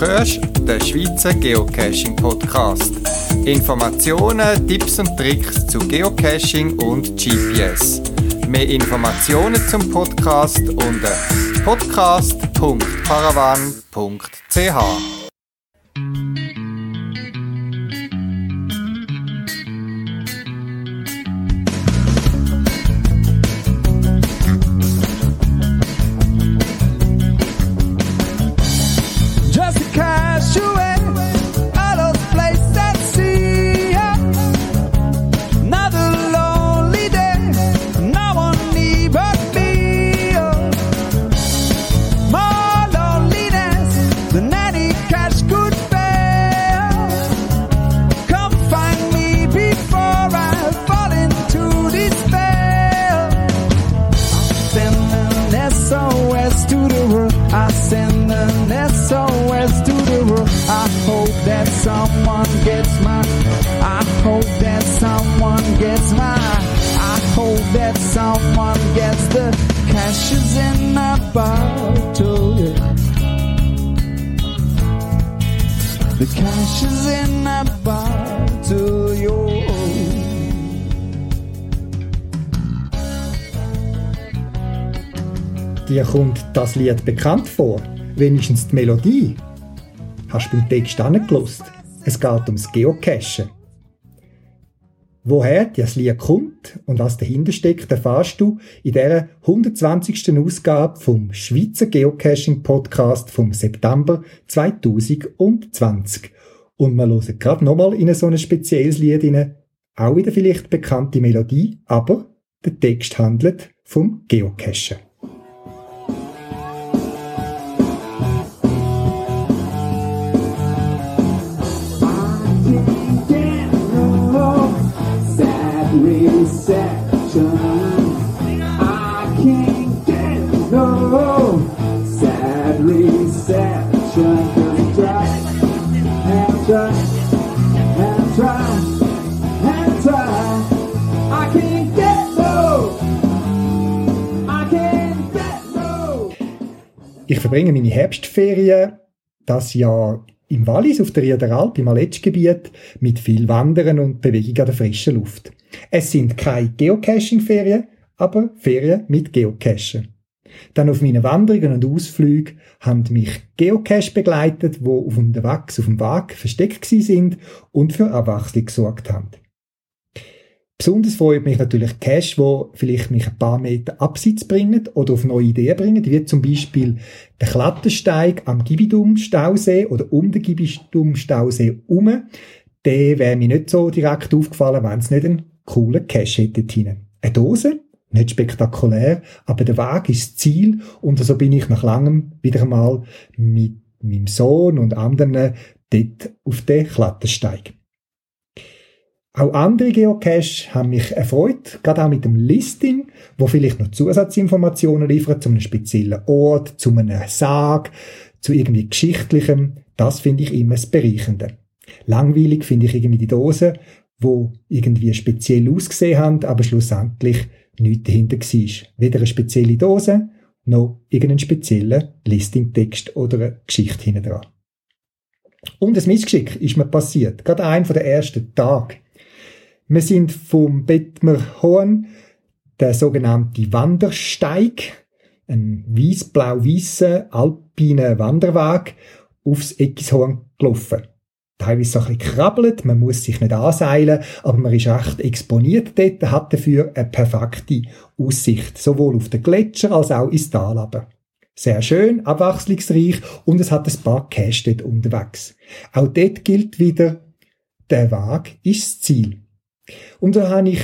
hörst den Schweizer Geocaching Podcast. Informationen, Tipps und Tricks zu Geocaching und GPS. Mehr Informationen zum Podcast unter podcast.paravan.ch. kommt das Lied bekannt vor, wenigstens die Melodie. Hast du beim Text angelost? Es geht ums Geocachen. Woher das Lied kommt und was dahinter steckt, erfährst du in der 120. Ausgabe vom Schweizer Geocaching Podcast vom September 2020. Und wir hören gerade nochmal in so ein spezielles Lied rein. Auch wieder vielleicht bekannte Melodie, aber der Text handelt vom Geocachen. Verbringe meine Herbstferien das Jahr im Wallis auf der Riederalp im Aletschgebiet mit viel Wandern und Bewegung an der frischen Luft. Es sind keine Geocaching-Ferien, aber Ferien mit Geocachen. Dann auf meinen Wanderungen und Ausflügen haben mich Geocache begleitet, wo auf dem Wachs auf dem Weg versteckt sind und für Abwechslung gesorgt haben. Besonders freut mich natürlich Cache, wo vielleicht mich ein paar Meter abseits bringen oder auf neue Ideen bringen, wie zum Beispiel der Klettersteig am Gibidum-Stausee oder um den Gibidum-Stausee herum. Der wäre mir nicht so direkt aufgefallen, wenn es nicht ein coolen Cache hätte hinein. Eine Dose, nicht spektakulär, aber der Weg ist das Ziel und so bin ich nach langem wieder einmal mit meinem Sohn und anderen dort auf den Klettersteig. Auch andere Geocaches haben mich erfreut, gerade auch mit dem Listing, wo vielleicht noch Zusatzinformationen liefert zu einem speziellen Ort, zu einem Sarg, zu irgendwie Geschichtlichem. Das finde ich immer das Bereichende. Langweilig finde ich irgendwie die Dosen, wo irgendwie speziell ausgesehen haben, aber schlussendlich nichts dahinter war. Weder eine spezielle Dose, noch irgendeinen speziellen Listingtext oder eine Geschichte hinten dran. Und ein Missgeschick ist mir passiert. Gerade ein von der ersten Tage. Wir sind vom Bettmerhorn, der sogenannte Wandersteig, ein weiß-blau-weißer alpiner Wanderweg, aufs Eckishorn gelaufen teilweise so ein bisschen krabbelt, man muss sich nicht anseilen, aber man ist recht exponiert dort, hat dafür eine perfekte Aussicht, sowohl auf den Gletscher als auch ins Tal runter. Sehr schön, abwechslungsreich und es hat ein paar Caches dort unterwegs. Auch dort gilt wieder, der Weg ist das Ziel. Und da habe ich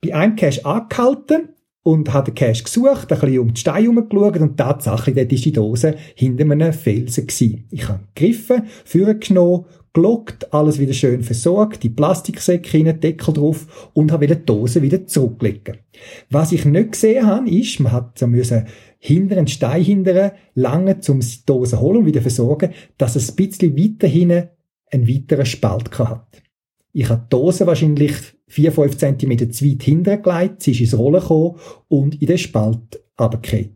bei einem Cache angehalten und habe den Cache gesucht, ein bisschen um die Steine herumgeschaut und tatsächlich, dort war die Dose hinter einem Felsen. Gewesen. Ich habe gegriffen, vorgenommen, gelockt, alles wieder schön versorgt, die Plastiksäcke rein, Deckel drauf und habe wieder die Dose wieder zurücklegen. Was ich nicht gesehen habe, ist, man hat so müssen hinter einen Stein hindern, lange zum Dose holen und wieder versorgen, dass es ein bisschen weiter hinten einen weiteren Spalt hat. Ich habe die Dose wahrscheinlich 4-5 cm zu weit hintergelegt, sie ist ins Rollen gekommen und in den Spalt runtergefallen.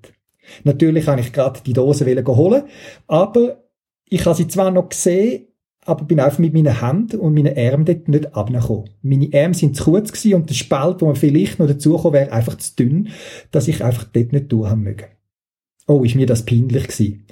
Natürlich habe ich gerade die Dose holen, aber Ich habe sie zwar noch gesehen, aber bin einfach mit meinen Händen und meinen Armen dort nicht abgekommen. Meine Arme sind zu kurz und der Spalt, wo man vielleicht noch dazugekommen wäre, einfach zu dünn, dass ich einfach dort nicht durch haben mögen. Oh, ist mir das peinlich gewesen.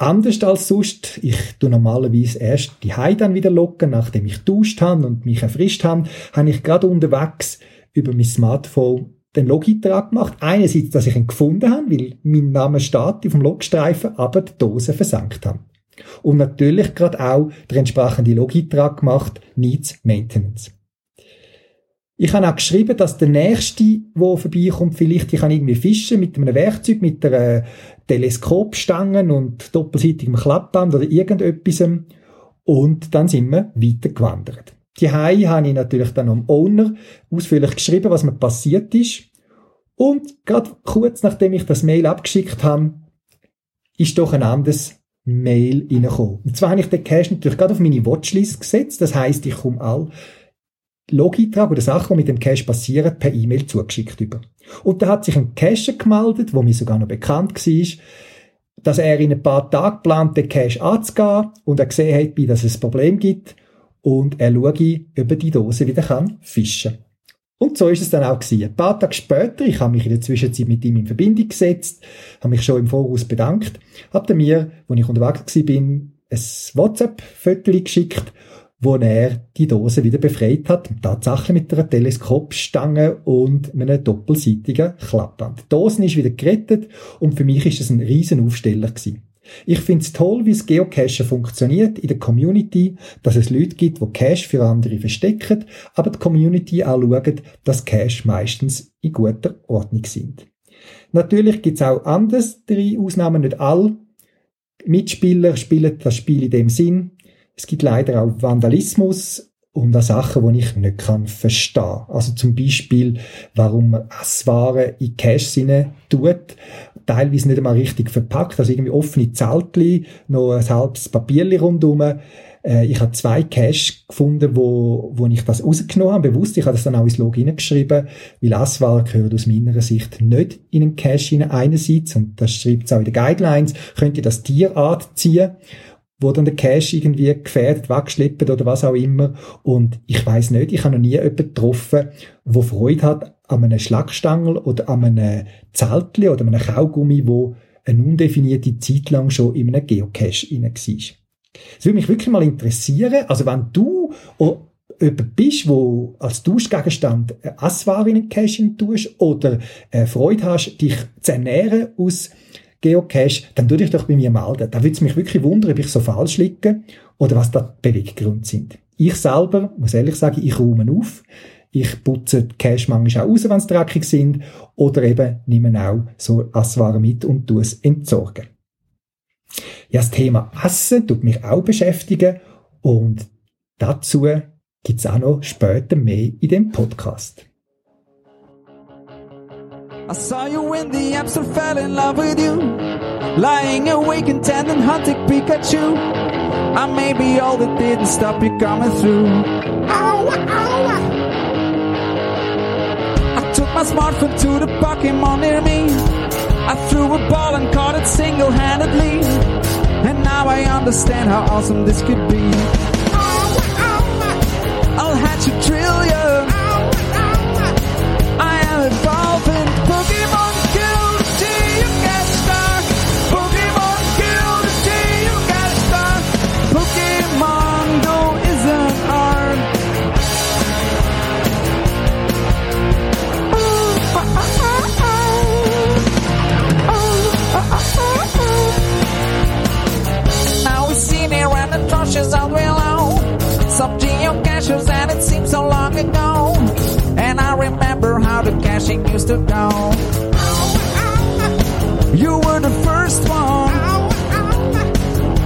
Anders als sonst, ich tu normalerweise erst die dann wieder locken, nachdem ich duscht habe und mich erfrischt habe, habe ich gerade unterwegs über mein Smartphone den Logeintrag gemacht. Einerseits, dass ich ihn gefunden habe, weil mein Name steht auf dem Logstreifen, aber die Dose versenkt habe. Und natürlich gerade auch der entsprechende Logeintrag gemacht, Needs Maintenance. Ich habe auch geschrieben, dass der Nächste, der vorbeikommt, vielleicht, ich kann irgendwie fischen mit einem Werkzeug, mit einer Teleskopstange und doppelseitigem Klappband oder irgendetwas. Und dann sind wir weitergewandert. Die Hai habe ich natürlich dann am Owner ausführlich geschrieben, was mir passiert ist. Und gerade kurz nachdem ich das Mail abgeschickt habe, ist doch ein anderes Mail reingekommen. Und zwar habe ich den Cache natürlich gerade auf meine Watchlist gesetzt. Das heißt, ich komme all Log-Eintrag oder Sachen, die mit dem Cache passieren, per E-Mail zugeschickt über. Und da hat sich ein Cacher gemeldet, wo mir sogar noch bekannt war, dass er in ein paar Tagen plant, den Cache anzugehen und er gesehen hat, dass es ein Problem gibt und er schaue, ob er die Dose wieder kann fischen und so ist es dann auch gewesen. Ein paar Tage später, ich habe mich in der Zwischenzeit mit ihm in Verbindung gesetzt, habe mich schon im Voraus bedankt, hat er mir, als ich unterwegs war, ein WhatsApp-Foto geschickt, wo er die Dose wieder befreit hat, tatsächlich mit einer Teleskopstange und einem doppelseitigen Klappband. Die Dose ist wieder gerettet und für mich ist es ein riesen Aufsteller gewesen. Ich finde es toll, wie das Geocachen funktioniert in der Community, dass es Leute gibt, die Cache für andere verstecken, aber die Community auch schaut, dass Cache meistens in guter Ordnung sind. Natürlich gibt es auch andere Ausnahmen, nicht alle Mitspieler spielen das Spiel in dem Sinn. Es gibt leider auch Vandalismus und auch Sachen, die ich nicht kann verstehen. Also zum Beispiel, warum man Esswaren in Cache tut teilweise nicht einmal richtig verpackt, also irgendwie offene Zeltli, noch ein halbes Papierli rundherum. Äh, ich habe zwei Cache gefunden, wo, wo ich das rausgenommen habe, bewusst. Ich habe das dann auch ins Log hineingeschrieben, weil Aswal gehört aus meiner Sicht nicht in einen Cache hinein. Einerseits, und das schreibt es auch in den Guidelines, könnt ihr das Tierart ziehen wo dann der Cache irgendwie gefährdet, weggeschleppt oder was auch immer. Und ich weiß nicht, ich habe noch nie jemanden getroffen, der Freude hat an einem Schlagstangel oder an einem Zeltli oder einem Kaugummi, wo eine undefinierte Zeit lang schon in einem Geocache rein war. Das würde mich wirklich mal interessieren. Also wenn du jemand bist, wo als Tauschgegenstand Assware in Cache tust oder äh, Freude hast, dich zu ernähren aus Geocache, dann tu dich doch bei mir melden. Da würde es mich wirklich wundern, ob ich so falsch liege oder was da die Beweggründe sind. Ich selber, muss ehrlich sagen, ich räume auf. Ich putze die Cache manchmal auch raus, wenn sie dreckig sind. Oder eben nehme auch so Asswaren mit und tue es entsorgen. Ja, das Thema Essen tut mich auch beschäftigen und dazu gibt es auch noch später mehr in dem Podcast. I saw you in the apps and fell in love with you. Lying awake intending hunting Pikachu. I may be all that didn't stop you coming through. Ow, ow. I took my smartphone to the Pokemon near me. I threw a ball and caught it single-handedly. And now I understand how awesome this could be. Caching used to go. You were the first one.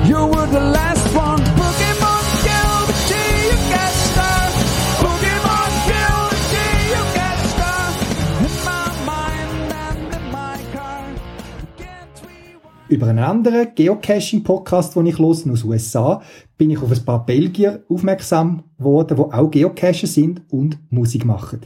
You were the last Über einen anderen Geocaching-Podcast, den ich los aus den USA, bin ich auf ein paar Belgier aufmerksam geworden, die auch Geocacher sind und Musik machen.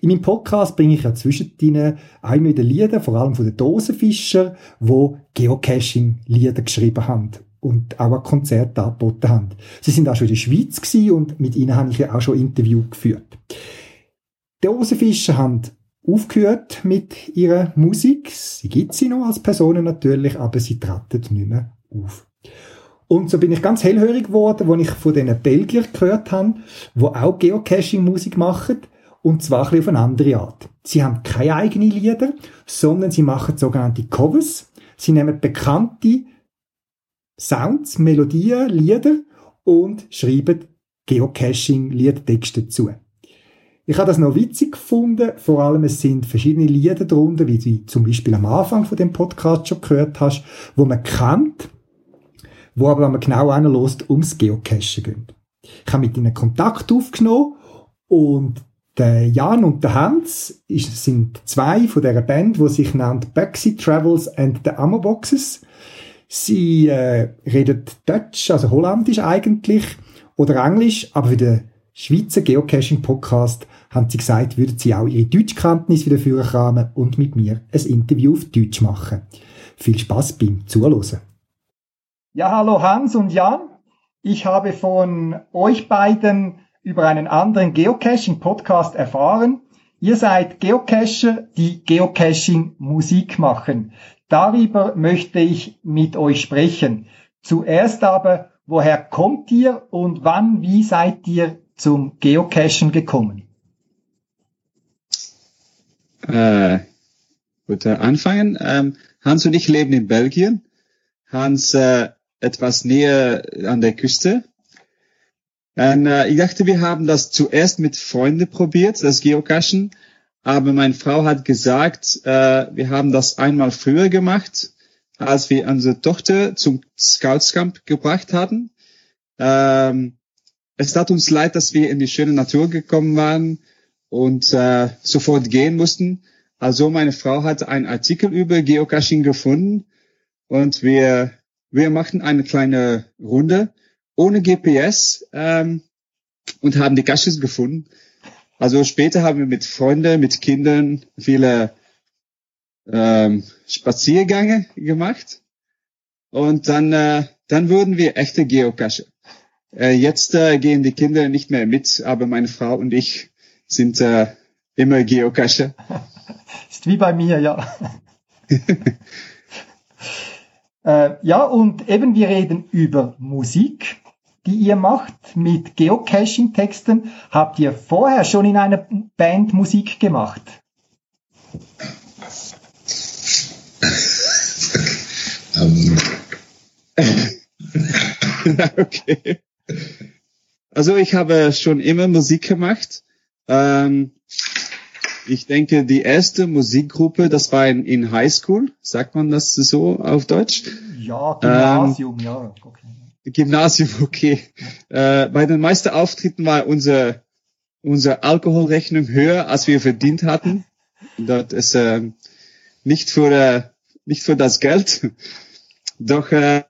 In meinem Podcast bringe ich ja zwischendrin auch wieder Lieder, vor allem von den Dosenfischer, die Geocaching-Lieder geschrieben haben. und auch ein Konzert angeboten haben. Sie sind auch schon in der Schweiz und mit ihnen habe ich ja auch schon Interview geführt. Die Rosenfischer haben aufgehört mit ihrer Musik. Sie gibt sie noch als Personen natürlich, aber sie treten nicht mehr auf. Und so bin ich ganz hellhörig geworden, als ich von diesen Belgiern gehört habe, die auch Geocaching-Musik machen. Und zwar ein auf eine andere Art. Sie haben keine eigenen Lieder, sondern sie machen sogenannte Covers. Sie nehmen bekannte Sounds, Melodien, Lieder und schreiben Geocaching-Liedtexte dazu. Ich habe das noch witzig gefunden. Vor allem, es sind verschiedene Lieder darunter, wie du zum Beispiel am Anfang von dem Podcast schon gehört hast, wo man kennt, wo aber, wenn man genau anlässt, ums Geocachen gehen. Ich habe mit ihnen Kontakt aufgenommen und der Jan und der Hans sind zwei von dieser Band, die sich nennt Backseat Travels and the Ammo Boxes. Sie äh, reden Deutsch, also Holländisch eigentlich, oder Englisch, aber den Schweizer Geocaching-Podcast haben sie gesagt, würden sie auch ihre Deutschkenntnis wieder führen und mit mir ein Interview auf Deutsch machen. Viel Spaß beim Zuhören. Ja, hallo Hans und Jan. Ich habe von euch beiden über einen anderen Geocaching-Podcast erfahren. Ihr seid Geocacher, die Geocaching-Musik machen. Darüber möchte ich mit euch sprechen. Zuerst aber, woher kommt ihr und wann, wie seid ihr zum Geocachen gekommen? Äh, gut, äh, anfangen. Ähm, Hans und ich leben in Belgien. Hans äh, etwas näher an der Küste. Und, äh, ich dachte, wir haben das zuerst mit Freunden probiert, das Geocachen. Aber meine Frau hat gesagt, äh, wir haben das einmal früher gemacht, als wir unsere Tochter zum Scoutscamp gebracht hatten. Ähm, es tat uns leid, dass wir in die schöne Natur gekommen waren und äh, sofort gehen mussten. Also meine Frau hat einen Artikel über Geocaching gefunden und wir, wir machten eine kleine Runde ohne GPS ähm, und haben die Caches gefunden. Also später haben wir mit Freunden, mit Kindern viele ähm, Spaziergänge gemacht und dann, äh, dann wurden wir echte Geocacher. Äh, jetzt äh, gehen die Kinder nicht mehr mit, aber meine Frau und ich sind äh, immer Geocacher. Ist wie bei mir, ja. äh, ja, und eben wir reden über Musik, die ihr macht mit Geocaching-Texten. Habt ihr vorher schon in einer Band Musik gemacht? Um. okay. Also ich habe schon immer Musik gemacht. Ähm, ich denke, die erste Musikgruppe, das war in, in High School. Sagt man das so auf Deutsch? Ja, Gymnasium, ähm, ja. Okay. Gymnasium, okay. Äh, bei den meisten Auftritten war unser, unsere Alkoholrechnung höher, als wir verdient hatten. Das ist äh, nicht für äh, nicht für das Geld. Doch äh,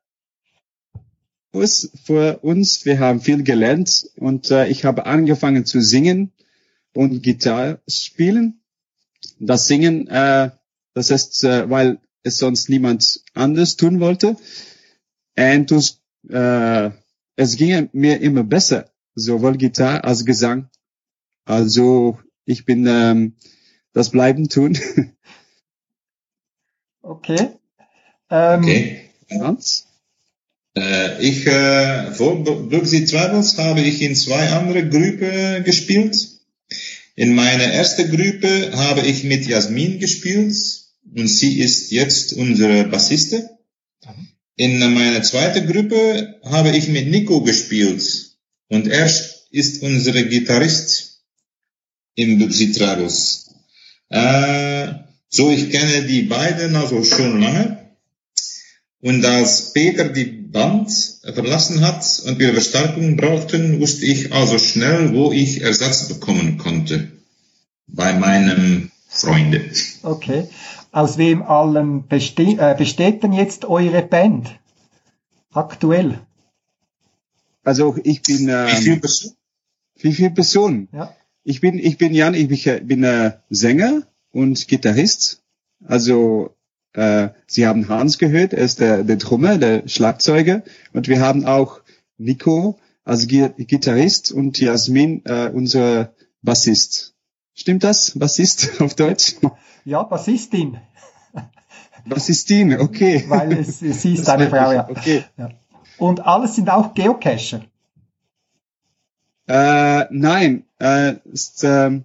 für uns, wir haben viel gelernt und äh, ich habe angefangen zu singen und Gitarre spielen. Das Singen, äh, das ist, äh, weil es sonst niemand anders tun wollte. Und äh, es ging mir immer besser, sowohl Gitarre als Gesang. Also ich bin ähm, das bleiben tun. okay. Ähm, okay. Hans? Äh, ich, äh, vor Brooksy Travels habe ich in zwei andere Gruppen gespielt. In meiner ersten Gruppe habe ich mit Jasmin gespielt und sie ist jetzt unsere Bassiste. In meiner zweiten Gruppe habe ich mit Nico gespielt und er ist unser Gitarrist im Brooksy Travels. Äh, so, ich kenne die beiden also schon lange. Und als Peter die Band verlassen hat und wir Verstärkung brauchten, wusste ich also schnell, wo ich Ersatz bekommen konnte. Bei meinem Freunde. Okay. Aus wem allem beste äh, besteht denn jetzt eure Band? Aktuell? Also ich bin ähm, Wie viele Personen? wie viele Personen? Ja. Ich bin ich bin Jan, ich bin, bin äh, Sänger und Gitarrist. Also äh, Sie haben Hans gehört, er ist der, der Drummer, der Schlagzeuger. Und wir haben auch Nico als Gi Gitarrist und Jasmin, äh, unser Bassist. Stimmt das? Bassist auf Deutsch? Ja, Bassistin, Bassistin, okay. weil es, sie ist eine Frau, ja. Okay. ja. Und alles sind auch Geocacher. Äh, nein, äh, ist ähm,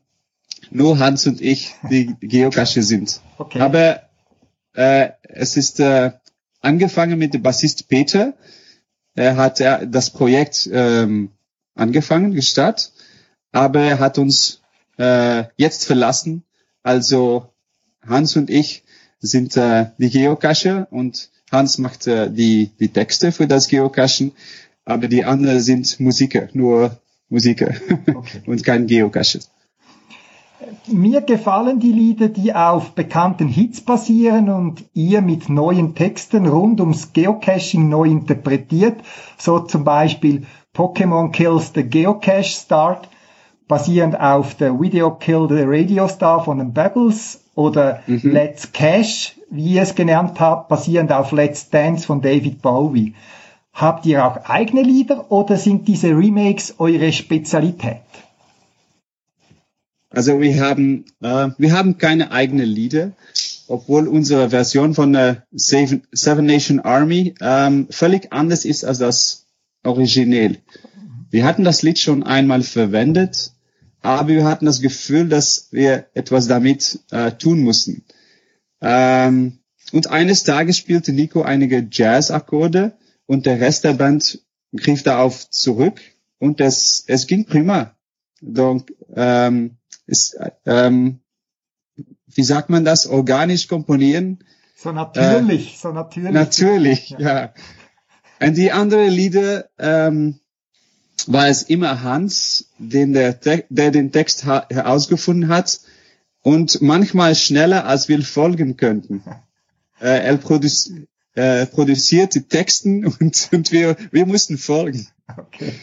nur Hans und ich, die Geocache sind. Okay. Aber äh, es ist äh, angefangen mit dem Bassist Peter. Er hat äh, das Projekt ähm, angefangen, gestartet, aber er hat uns äh, jetzt verlassen. Also Hans und ich sind äh, die Geocacher und Hans macht äh, die, die Texte für das Geocachen, aber die anderen sind Musiker, nur Musiker Okay. und kein Geocacher. Mir gefallen die Lieder, die auf bekannten Hits basieren und ihr mit neuen Texten rund ums Geocaching neu interpretiert. So zum Beispiel Pokémon Kills the Geocache Start, basierend auf der Video Kill the Radio Star von den Bubbles oder Let's Cache, wie ihr es genannt habt, basierend auf Let's Dance von David Bowie. Habt ihr auch eigene Lieder oder sind diese Remakes eure Spezialität? Also wir haben, äh, wir haben keine eigenen Lieder, obwohl unsere Version von der Seven, Seven Nation Army ähm, völlig anders ist als das Original. Wir hatten das Lied schon einmal verwendet, aber wir hatten das Gefühl, dass wir etwas damit äh, tun mussten. Ähm, und eines Tages spielte Nico einige Jazz-Akkorde und der Rest der Band griff darauf zurück und es, es ging prima. Donc, ähm, ist, ähm, wie sagt man das, organisch komponieren? So natürlich, so natürlich. Natürlich, Ja. ja. Und die anderen Lieder ähm, war es immer Hans, den der, der den Text herausgefunden hat und manchmal schneller, als wir folgen könnten. Äh, er produz äh, produziert die Texten und, und wir, wir mussten folgen. Okay.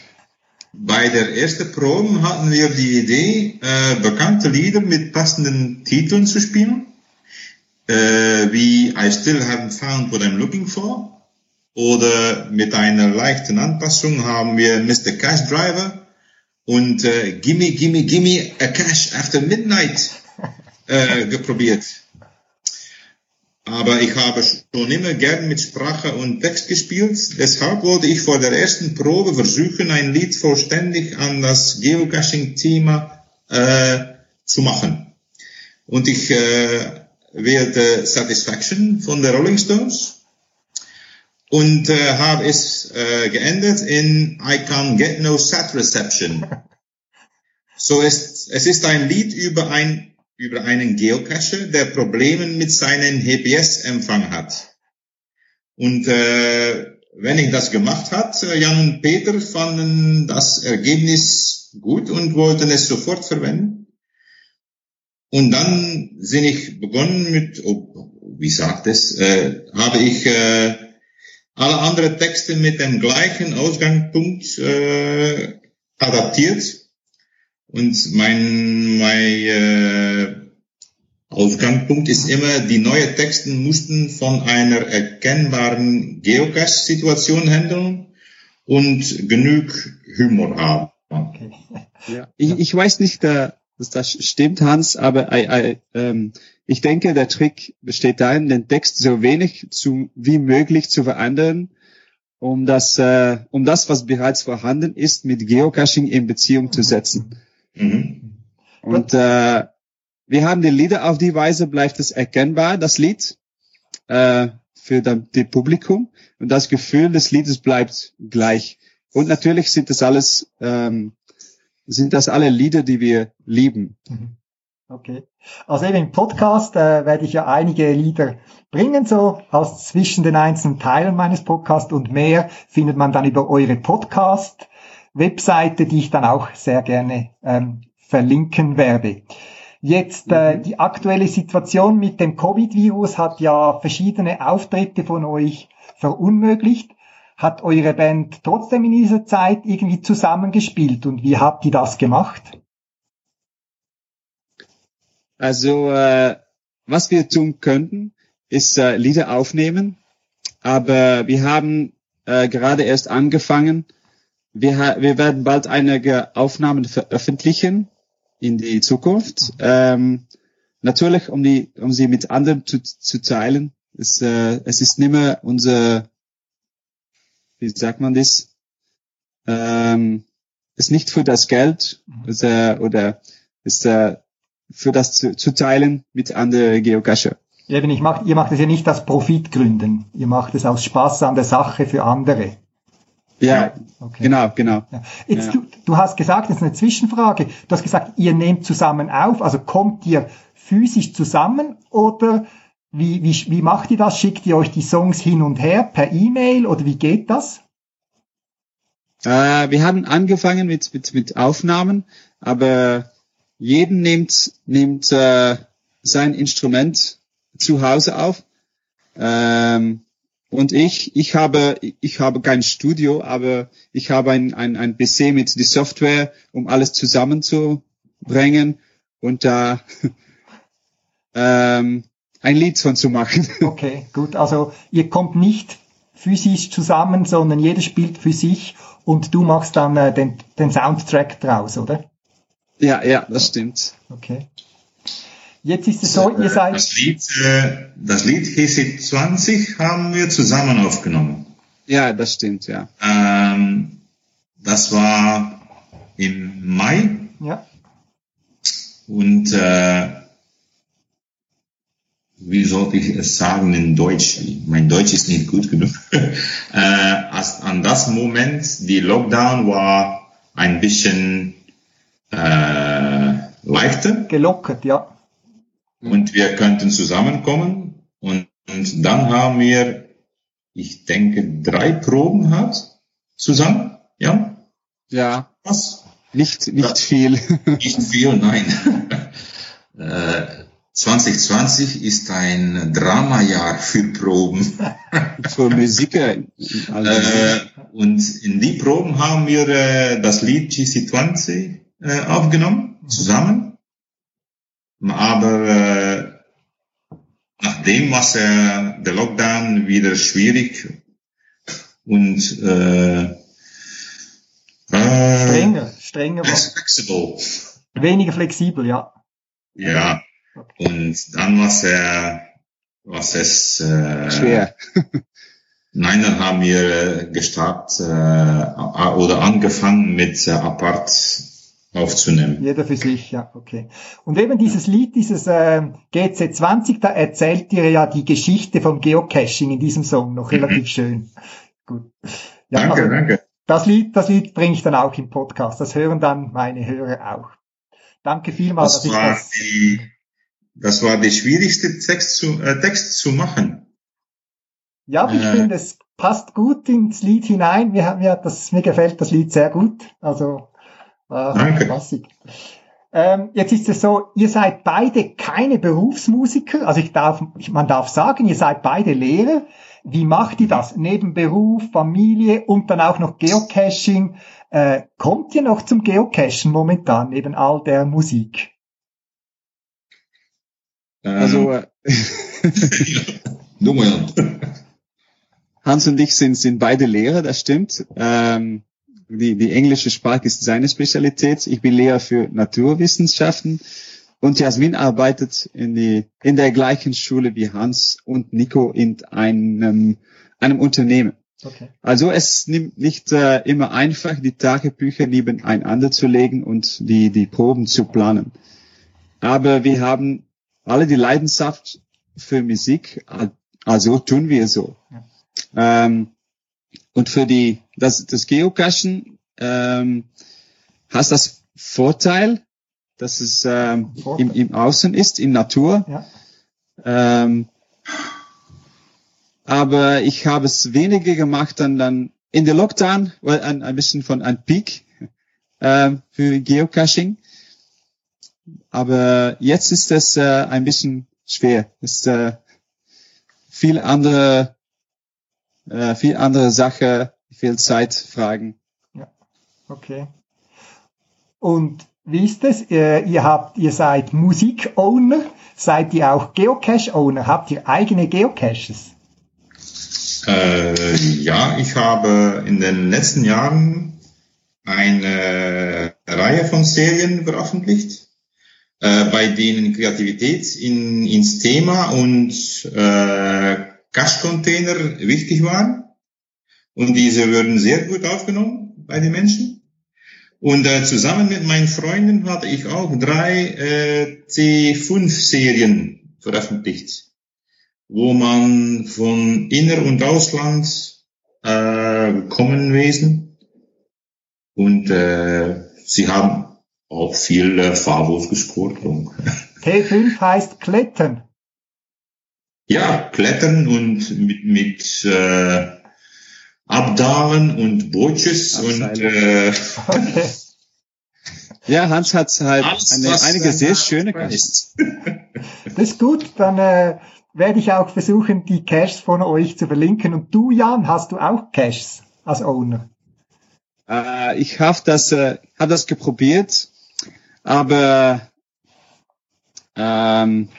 Bei der ersten Probe hatten wir die Idee, äh, bekannte Lieder mit passenden Titeln zu spielen, äh, wie I Still Haven't Found What I'm Looking For. Oder mit einer leichten Anpassung haben wir Mr. Cash Driver und äh, Gimme, Gimme, Gimme a Cash After Midnight äh, geprobiert. Aber ich habe schon immer gern mit Sprache und Text gespielt. Deshalb wollte ich vor der ersten Probe versuchen, ein Lied vollständig an das Geocaching-Thema äh, zu machen. Und ich äh, wählte Satisfaction von der Rolling Stones und äh, habe es äh, geändert in I Can't Get No Sat Reception. So ist, es ist ein Lied über ein über einen Geocacher, der Probleme mit seinem GPS-Empfang hat. Und äh, wenn ich das gemacht hat, äh, Jan und Peter fanden das Ergebnis gut und wollten es sofort verwenden. Und dann sind ich begonnen mit, oh, wie sagt es, äh, habe ich äh, alle anderen Texte mit dem gleichen Ausgangspunkt äh, adaptiert. Und mein, mein äh, Ausgangspunkt ist immer, die neuen Texte mussten von einer erkennbaren Geocache-Situation handeln und genug Humor haben. Ja. Ich, ich weiß nicht, äh, dass das stimmt, Hans, aber I, I, ähm, ich denke, der Trick besteht darin, den Text so wenig zu, wie möglich zu verändern, um das, äh, um das, was bereits vorhanden ist, mit Geocaching in Beziehung zu setzen. Mhm. Und äh, wir haben die Lieder auf die Weise, bleibt es erkennbar, das Lied, äh, für das Publikum. Und das Gefühl des Liedes bleibt gleich. Und natürlich sind das alles, ähm, sind das alle Lieder, die wir lieben. Okay. Also eben im Podcast äh, werde ich ja einige Lieder bringen, so aus zwischen den einzelnen Teilen meines Podcasts und mehr findet man dann über eure Podcast-Webseite, die ich dann auch sehr gerne ähm, verlinken werde. Jetzt äh, die aktuelle Situation mit dem Covid-Virus hat ja verschiedene Auftritte von euch verunmöglicht. Hat eure Band trotzdem in dieser Zeit irgendwie zusammengespielt und wie habt ihr das gemacht? Also, äh, was wir tun könnten, ist äh, Lieder aufnehmen, aber wir haben äh, gerade erst angefangen. Wir, wir werden bald einige Aufnahmen veröffentlichen in die Zukunft. Ähm, natürlich, um die, um sie mit anderen zu, zu teilen. Es, äh, es ist nicht mehr unser, wie sagt man das? Ähm, ist nicht für das Geld ist, äh, oder ist äh, für das zu, zu teilen mit anderen Geocacher. Eben, ich mach, ihr macht es ja nicht aus Profitgründen. Ihr macht es aus Spaß an der Sache für andere. Ja, Okay. genau, genau. Ja. Jetzt, Ja. du, du hast gesagt, das ist eine Zwischenfrage. Du hast gesagt, ihr nehmt zusammen auf, also kommt ihr physisch zusammen oder wie, wie, wie macht ihr das? Schickt ihr euch die Songs hin und her per E-Mail oder wie geht das? Äh, wir haben angefangen mit, mit, mit Aufnahmen, aber jeden nimmt, nimmt äh, sein Instrument zu Hause auf. Ähm, und ich, ich habe, ich habe kein Studio, aber ich habe ein, ein, ein PC mit die Software, um alles zusammenzubringen und da ähm, ein Lied von zu machen. Okay, gut. Also ihr kommt nicht physisch zusammen, sondern jeder spielt für sich und du machst dann äh, den, den Soundtrack draus, oder? ja, ja, das stimmt. Okay. Jetzt ist es so, ihr seid, Das Lied, äh, das Lied Hesi 20 haben wir zusammen aufgenommen. Ja, das stimmt, ja. Ähm, das war im Mai ja, und äh, wie sollte ich es sagen in Deutsch? Mein Deutsch ist nicht gut genug. äh, als an das Moment, die Lockdown war ein bisschen äh, leichter gelockert, ja. Und wir könnten zusammenkommen und, und dann haben wir, ich denke, drei Proben gehabt zusammen. Ja, Ja, was? nicht, nicht Ja. viel. Nicht viel, nein. äh, 2020 ist ein Dramajahr für Proben. Für Musiker. Also, Äh, und in die Proben haben wir äh, das Lied GC20 äh, aufgenommen, zusammen. Aber äh, nachdem was äh, der Lockdown wieder schwierig und äh, äh, Strenger, strenger, war- flexibel. weniger flexibel, ja. Ja. Und dann was er was es äh, schwer. Nein, dann haben wir äh, gestartet äh, oder angefangen mit äh, Apart aufzunehmen. Jeder für sich, ja, okay. Und eben dieses Lied, dieses äh, GC20, da erzählt ihr ja die Geschichte vom Geocaching in diesem Song noch relativ schön. Gut. Ja, danke, also danke. Das Lied, das Lied bringe ich dann auch im Podcast. Das hören dann meine Hörer auch. Danke vielmals, Das dass ich war das. die, das war der schwierigste Text zu, äh, Text zu machen. Ja, ich äh, finde, es passt gut ins Lied hinein. Mir, mir, das, mir gefällt das Lied sehr gut. Also, äh, Danke. klassik. Ähm, jetzt ist es so, ihr seid beide keine Berufsmusiker. Also ich darf, ich, man darf sagen, ihr seid beide Lehrer. Wie macht ihr das? Neben Beruf, Familie und dann auch noch Geocaching. Äh, kommt ihr noch zum Geocachen momentan, neben all der Musik? Ähm, Also äh. Hans und ich sind, sind beide Lehrer, das stimmt. Ähm, die, die englische Sprache ist seine Spezialität. Ich bin Lehrer für Naturwissenschaften und Jasmin arbeitet in, die, in der gleichen Schule wie Hans und Nico in einem, einem Unternehmen. Okay. Also es nimmt nicht äh, immer einfach, die Tagebücher nebeneinander zu legen und die, die Proben zu planen. Aber wir haben alle die Leidenschaft für Musik, also tun wir so. Ähm, und für die, das, das Geocachen ähm, hast das Vorteil, dass es ähm, im, im Außen ist, in Natur. Ja. Ähm, aber ich habe es weniger gemacht dann, dann in der Lockdown, weil ein, ein bisschen von ein Peak ähm, für Geocaching. Aber jetzt ist es äh, ein bisschen schwer. Es ist äh, viel andere, äh, viel andere Sache, viel Zeit, Fragen. Okay. Und wie ist es? Äh, ihr habt, ihr seid Musik-Owner, seid ihr auch Geocache-Owner? Habt ihr eigene Geocaches? Äh, ja, ich habe in den letzten Jahren eine Reihe von Serien veröffentlicht, äh, bei denen Kreativität in, ins Thema und äh, Cache-Container wichtig waren. Und diese würden sehr gut aufgenommen bei den Menschen. Und äh, zusammen mit meinen Freunden hatte ich auch drei äh, C5-Serien veröffentlicht, wo man von Inner- und Ausland äh, kommen Wesen und äh, sie haben auch viel äh, Favos gescored. T5 heißt Klettern. Ja, klettern und mit, mit äh, Abdalen und Bootjes und äh. Ja, Hans hat halt alles, eine, einige sehr schöne. Caches. Das ist gut, dann äh, werde ich auch versuchen, die Caches von euch zu verlinken. Und du, Jan, hast du auch Caches als Owner? Äh, ich habe das, äh, hab das geprobiert, aber ähm,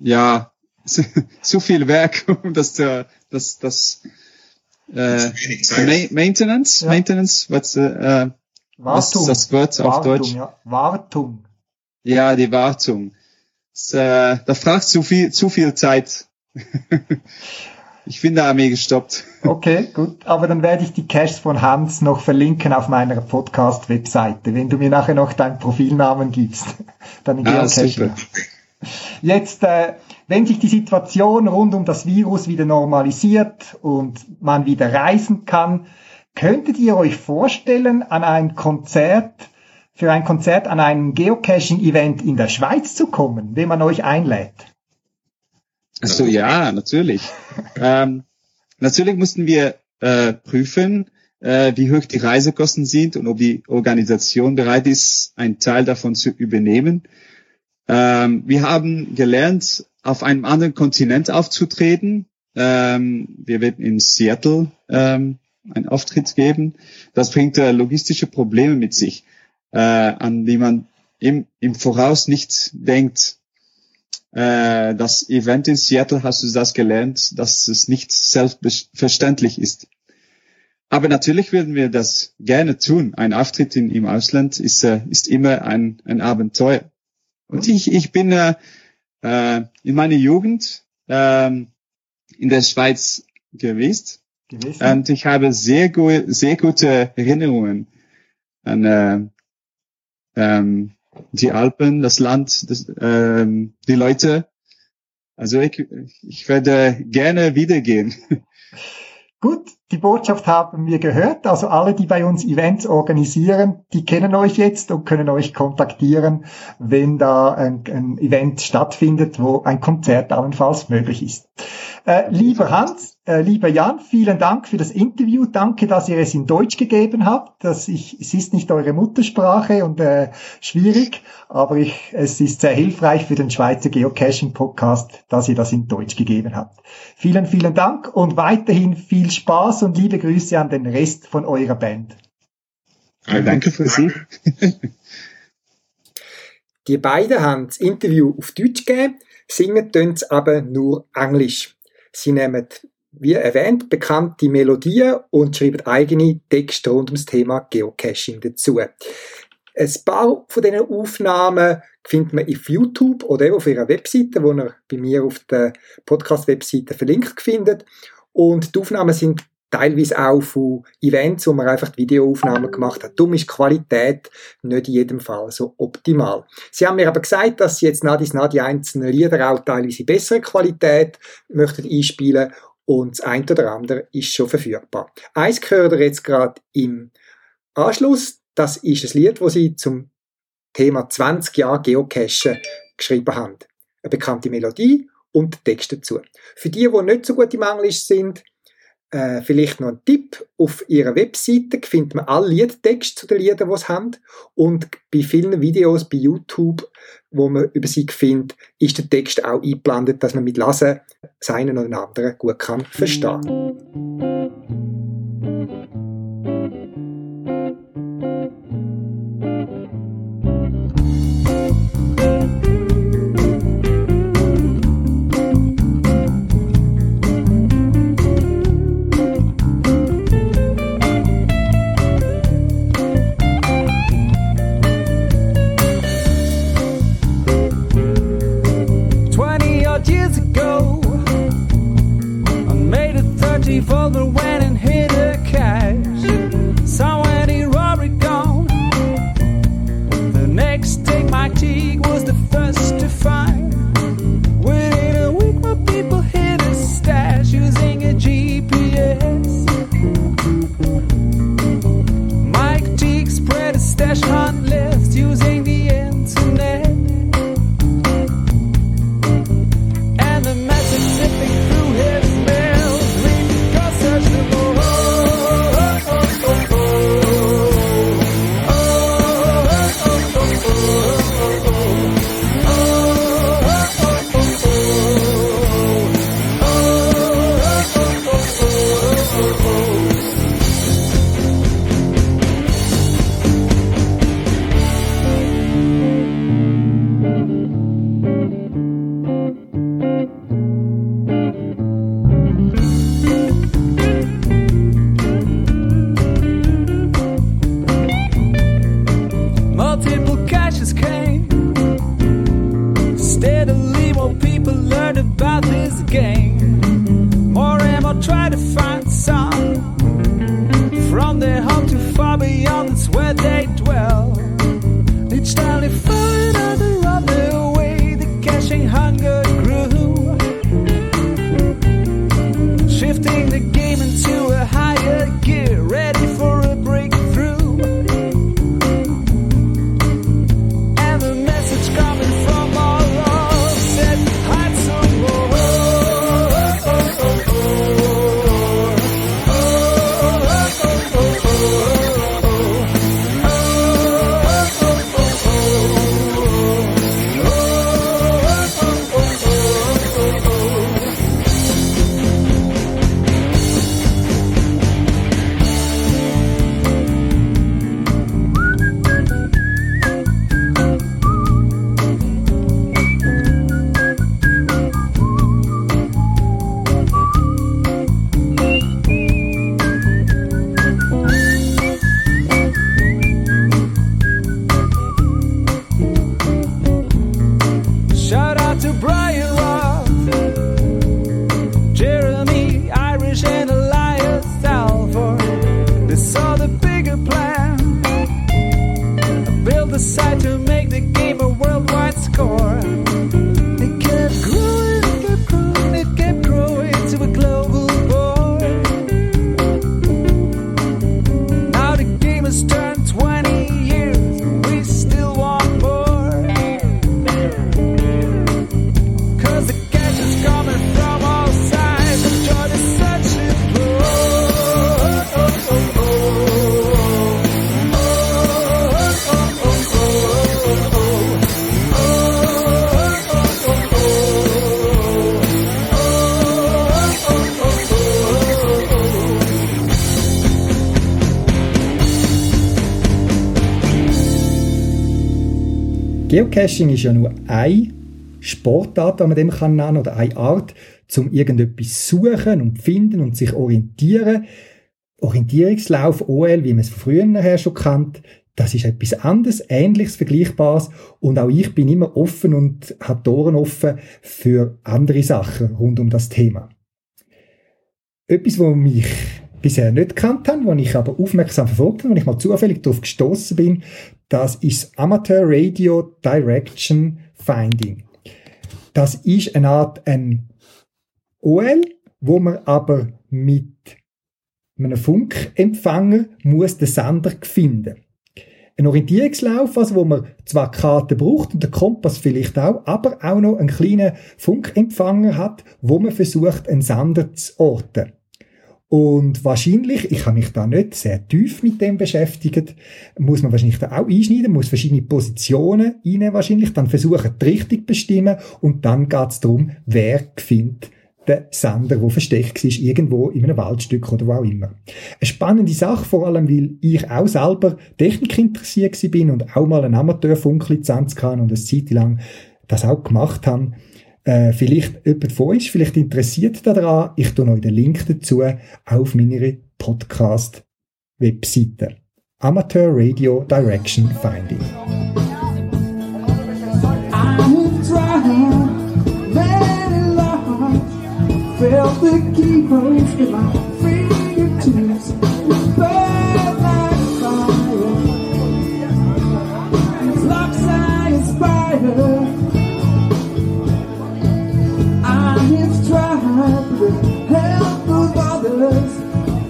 ja, zu viel Werk, um das zu, das, das äh. Ma Maintenance, Ja. Maintenance, was, äh, was ist das Wort auf Wartung, Deutsch? Ja. Wartung. Ja, die Wartung. Das, äh, da fragt zu viel, zu viel Zeit. ich bin da mir gestoppt. Okay, gut. Aber dann werde ich die Caches von Hans noch verlinken auf meiner Podcast-Webseite, wenn du mir nachher noch deinen Profilnamen gibst. Dann Ah, Geocaching. super. Jetzt, äh, wenn sich die Situation rund um das Virus wieder normalisiert und man wieder reisen kann, könntet ihr euch vorstellen, an ein Konzert, für ein Konzert an einem Geocaching-Event in der Schweiz zu kommen, wenn man euch einlädt? Also ja, natürlich. ähm, natürlich mussten wir äh, prüfen, äh, wie hoch die Reisekosten sind und ob die Organisation bereit ist, einen Teil davon zu übernehmen. Ähm, wir haben gelernt, auf einem anderen Kontinent aufzutreten. Ähm, wir werden in Seattle ähm, einen Auftritt geben. Das bringt äh, logistische Probleme mit sich, äh, an die man im, im Voraus nicht denkt äh, das Event in Seattle hast du das gelernt, dass es nicht selbstverständlich ist. Aber natürlich würden wir das gerne tun. Ein Auftritt in, im Ausland ist, äh, ist immer ein, ein Abenteuer. Und ich, ich bin äh, äh, in meiner Jugend ähm, in der Schweiz gewesen Gewesen? und ich habe sehr, gu sehr gute Erinnerungen an äh, ähm, die Alpen, das Land, das, ähm, die Leute. Also ich, ich werde gerne wiedergehen. Gut, die Botschaft haben wir gehört. Also alle, die bei uns Events organisieren, die kennen euch jetzt und können euch kontaktieren, wenn da ein, ein Event stattfindet, wo ein Konzert allenfalls möglich ist. Äh, lieber Hans, äh, lieber Jan, vielen Dank für das Interview. Danke, dass ihr es in Deutsch gegeben habt. Das ich, es ist nicht eure Muttersprache und äh, schwierig, aber ich, es ist sehr hilfreich für den Schweizer Geocaching Podcast, dass ihr das in Deutsch gegeben habt. Vielen, vielen Dank und weiterhin viel Spaß und liebe Grüße an den Rest von eurer Band. Ja, danke für Sie. Die beiden haben das Interview auf Deutsch gegeben, singen tun sie aber nur Englisch. Sie nehmen, wie erwähnt, bekannte Melodien und schreiben eigene Texte rund ums Thema Geocaching dazu. Ein paar von diesen Aufnahmen findet man auf YouTube oder auf ihrer Webseite, wo ihr bei mir auf der Podcast-Webseite verlinkt findet. Und die Aufnahmen sind teilweise auch von Events, wo man einfach die Videoaufnahmen gemacht hat. Darum ist die Qualität nicht in jedem Fall so optimal. Sie haben mir aber gesagt, dass sie jetzt nach dies nach die einzelnen Lieder auch teilweise bessere Qualität möchten einspielen und das eine oder andere ist schon verfügbar. Eins gehört jetzt gerade im Anschluss. Das ist ein Lied, wo sie zum Thema 20 Jahre Geocachen geschrieben haben. Eine bekannte Melodie und Text dazu. Für die, die nicht so gut im Englisch sind, äh, vielleicht noch ein Tipp. Auf ihrer Webseite findet man alle Liedtexte zu den Liedern, die sie haben. Und bei vielen Videos bei YouTube, wo man über sie findet, ist der Text auch eingeblendet, dass man mit Lesen das eine oder anderen gut kann verstehen. oh, oh. Geocaching ist ja nur eine Sportart, die man dem kann nennen, oder eine Art, zum irgendetwas suchen und finden und sich orientieren. Orientierungslauf, OL, wie man es von früher her schon kennt, das ist etwas anderes, ähnliches, vergleichbares. Und auch ich bin immer offen und habe die Ohren offen für andere Sachen rund um das Thema. Etwas, wo mich bisher nicht gekannt habe, wo ich aber aufmerksam verfolgt habe, wo ich mal zufällig darauf gestoßen bin, das ist Amateur Radio Direction Finding. Das ist eine Art ein OL, wo man aber mit einem Funkempfänger muss den Sender finden. Ein Orientierungslauf, also wo man zwar Karten braucht und den Kompass vielleicht auch, aber auch noch einen kleinen Funkempfänger hat, wo man versucht, einen Sender zu orten. Und wahrscheinlich, ich habe mich da nicht sehr tief mit dem beschäftigt, muss man wahrscheinlich da auch einschneiden, muss verschiedene Positionen rein wahrscheinlich, dann versuchen die Richtung bestimmen und dann geht es darum, wer findet den Sender, der versteckt ist, irgendwo in einem Waldstück oder wo auch immer. Eine spannende Sache, vor allem, weil ich auch selber Technik interessiert bin und auch mal eine Amateurfunklizenz kann und eine Zeit lang das auch gemacht habe. Äh, vielleicht jemand von euch vielleicht interessiert daran. Ich tue euch den Link dazu auf meiner Podcast-Webseite. Amateur Radio Direction Finding. Felt.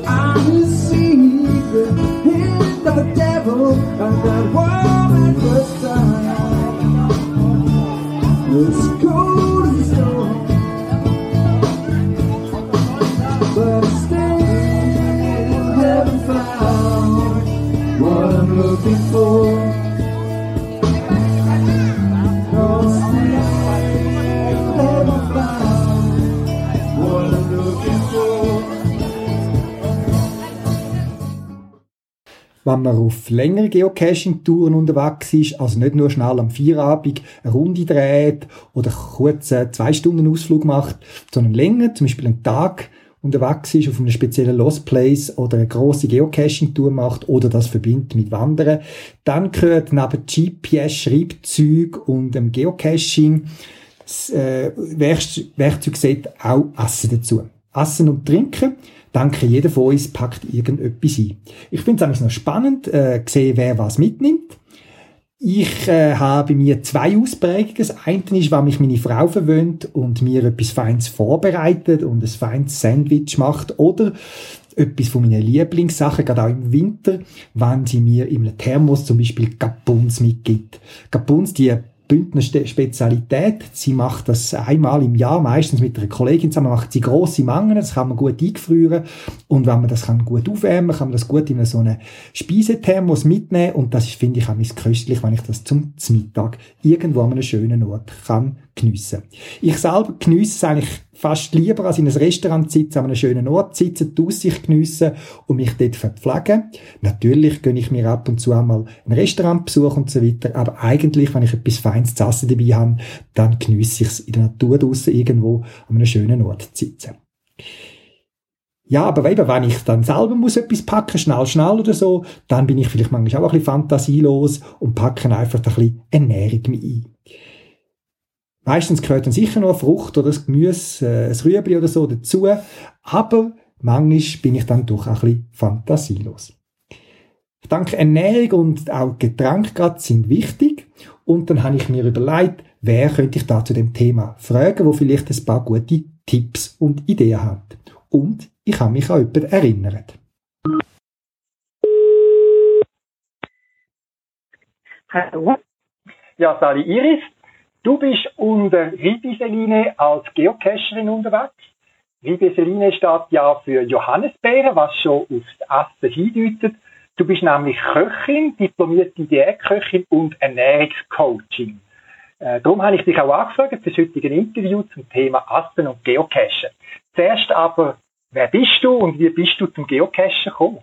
I'm of the devil. And that woman time. Wenn man auf längere Geocaching-Touren unterwegs ist, also nicht nur schnell am Feierabend eine Runde dreht oder kurz einen zwei Stunden Ausflug macht, sondern länger, zum Beispiel einen Tag unterwegs ist auf einem speziellen Lost Place oder eine grosse Geocaching-Tour macht oder das verbindet mit Wandern, dann gehört neben GPS-Schreibzeug und dem Geocaching das, äh, Werk- Werkzeugset auch Essen dazu. Essen und Trinken. Denke, jeder von uns packt irgendetwas ein. Ich finde es eigentlich noch spannend, äh, sehen, wer was mitnimmt. Ich äh, habe mir zwei Ausprägungen. Das eine ist, wenn mich meine Frau verwöhnt und mir etwas Feins vorbereitet und ein feines Sandwich macht. Oder etwas von meinen Lieblingssachen, gerade auch im Winter, wenn sie mir in einem Thermos zum Beispiel Gabuns mitgibt. Gabuns, die Bündner Spezialität. Sie macht das einmal im Jahr, meistens mit einer Kollegin zusammen, macht sie grosse Mengen, das kann man gut eingefrieren und wenn man das kann gut aufwärmen, kann man das gut in so einen Speisethermos mitnehmen und das finde ich auch köstlich, wenn ich das zum Mittag irgendwo an einem schönen Ort kann geniessen. Ich selber geniesse es eigentlich fast lieber, als in einem Restaurant sitzen, an einem schönen Ort sitzen, die Aussicht geniessen und mich dort verpflegen. Natürlich gönne ich mir ab und zu einmal einen Restaurantbesuch und so weiter, aber eigentlich, wenn ich etwas Feines zu essen dabei habe, dann geniesse ich es in der Natur draussen irgendwo an einem schönen Ort zu sitzen. Ja, aber eben, wenn ich dann selber muss etwas packen, schnell, schnell oder so, dann bin ich vielleicht manchmal auch ein bisschen fantasielos und packe einfach ein bisschen Ernährung mit ein. Meistens gehört dann sicher noch eine Frucht oder das Gemüse, äh, ein Rüebli oder so dazu, aber manchmal bin ich dann doch auch ein bisschen fantasielos. Ich denke, Ernährung und auch Getränke gerade sind wichtig und dann habe ich mir überlegt, wer könnte ich da zu dem Thema fragen, wo vielleicht ein paar gute Tipps und Ideen hat. Und ich habe mich an jemanden erinnert. Hallo. Ja, Sali Iris, du bist unter Ribiseline als Geocacherin unterwegs. Ribiseline steht ja für Johannisbeeren, was schon aufs Essen hindeutet. Du bist nämlich Köchin, diplomierte Diätköchin und Ernährungscoaching. Äh, darum habe ich dich auch angefragt für das heutige Interview zum Thema Essen und Geocachen. Zuerst aber, wer bist du und wie bist du zum Geocachen gekommen?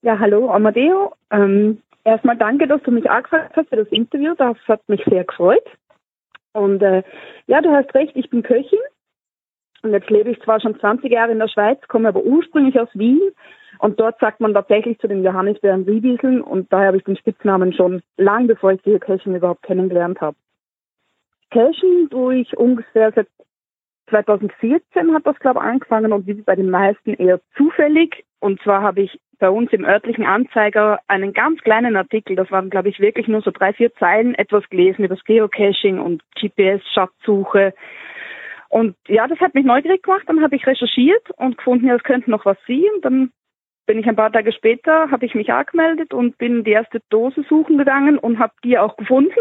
Ja, hallo Amadeo. Ähm, erstmal danke, dass du mich angefragt hast für das Interview. Das hat mich sehr gefreut. Und äh, ja, du hast recht, ich bin Köchin. Und jetzt lebe ich zwar schon 20 Jahre in der Schweiz, komme aber ursprünglich aus Wien. Und dort sagt man tatsächlich zu den Johannisbeeren Riebieseln. Und daher habe ich den Spitznamen schon lang bevor ich die Köchin überhaupt kennengelernt habe. Köchen tue ich ungefähr seit 2014 hat das, glaube ich, angefangen und wie bei den meisten eher zufällig. Und zwar habe ich bei uns im örtlichen Anzeiger einen ganz kleinen Artikel, das waren, glaube ich, wirklich nur so drei, vier Zeilen, etwas gelesen über das Geocaching und GPS-Schatzsuche. Und ja, das hat mich neugierig gemacht. Dann habe ich recherchiert und gefunden, ja, es könnte noch was sein. Dann bin ich ein paar Tage später, habe ich mich angemeldet und bin die erste Dose suchen gegangen und habe die auch gefunden.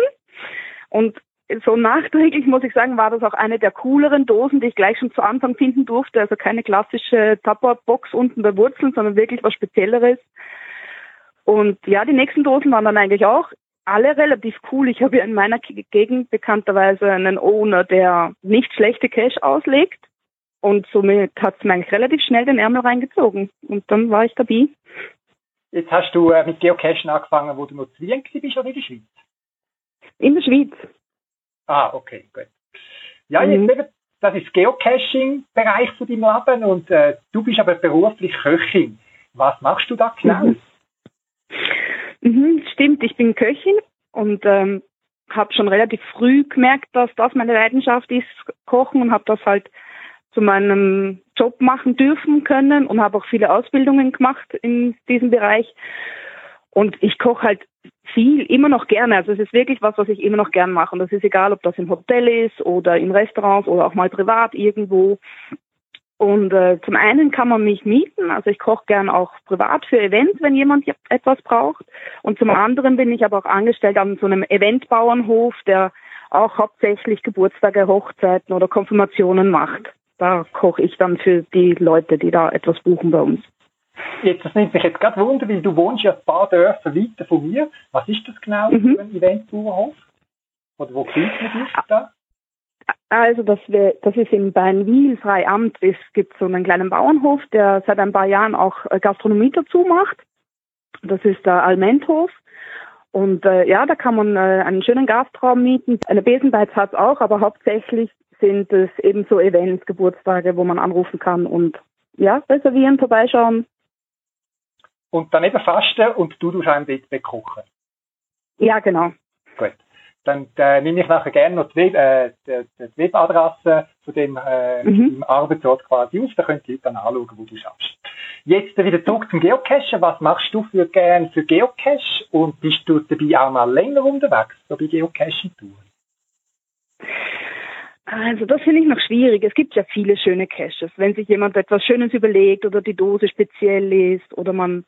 Und so nachträglich muss ich sagen, war das auch eine der cooleren Dosen, die ich gleich schon zu Anfang finden durfte. Also keine klassische Tupperbox unten bei Wurzeln, sondern wirklich was Spezielleres. Und ja, die nächsten Dosen waren dann eigentlich auch alle relativ cool. Ich habe ja in meiner Gegend bekannterweise einen Owner, der nicht schlechte Cash auslegt. Und somit hat es mir eigentlich relativ schnell den Ärmel reingezogen. Und dann war ich dabei. Jetzt hast du äh, mit Geocachen angefangen, wo du noch zu Wien bist oder in der Schweiz? In der Schweiz. Ah, okay, gut. Ja, Mhm. jetzt eben, das ist Geocaching-Bereich von deinem Leben und äh, du bist aber beruflich Köchin. Was machst du da genau? Mhm. Mhm, stimmt, ich bin Köchin und ähm, habe schon relativ früh gemerkt, dass das meine Leidenschaft ist, Kochen und habe das halt zu meinem Job machen dürfen können und habe auch viele Ausbildungen gemacht in diesem Bereich. Und ich koche halt viel, immer noch gerne. Also es ist wirklich was, was ich immer noch gern mache. Und das ist egal, ob das im Hotel ist oder in Restaurants oder auch mal privat irgendwo. Und äh, zum einen kann man mich mieten, also ich koche gern auch privat für Events, wenn jemand etwas braucht. Und zum anderen bin ich aber auch angestellt an so einem Eventbauernhof, der auch hauptsächlich Geburtstage, Hochzeiten oder Konfirmationen macht. Da koche ich dann für die Leute, die da etwas buchen bei uns. Jetzt, das nimmt mich jetzt gerade Wunder, weil du wohnst ja ein paar Dörfer weiter von mir. Was ist das genau Mhm. für ein Eventbauernhof? Oder wo findet man dich da? Also das, wär, das ist in Beinwil, Freiamt. Es gibt so einen kleinen Bauernhof, der seit ein paar Jahren auch äh, Gastronomie dazu macht. Das ist der Almenthof. Und äh, ja, da kann man äh, einen schönen Gastraum mieten. Eine Besenbeiz hat's auch, aber hauptsächlich sind es eben so Events, Geburtstage, wo man anrufen kann und ja, reservieren, vorbeischauen. Und dann eben fasten und du tust einem dort bekochen. Ja, genau. Gut. dann äh, nehme ich nachher gerne noch die, Web, äh, die, die Webadresse von dem äh, Mhm. Arbeitsort quasi auf, da könnt ihr dann anschauen, wo du schaffst. Jetzt wieder zurück zum Geocachen. Was machst du für gern für Geocache und bist du dabei auch mal länger unterwegs, so bei Geocaching-Touren? Also das finde ich noch schwierig. Es gibt ja viele schöne Caches. Wenn sich jemand etwas Schönes überlegt oder die Dose speziell ist oder man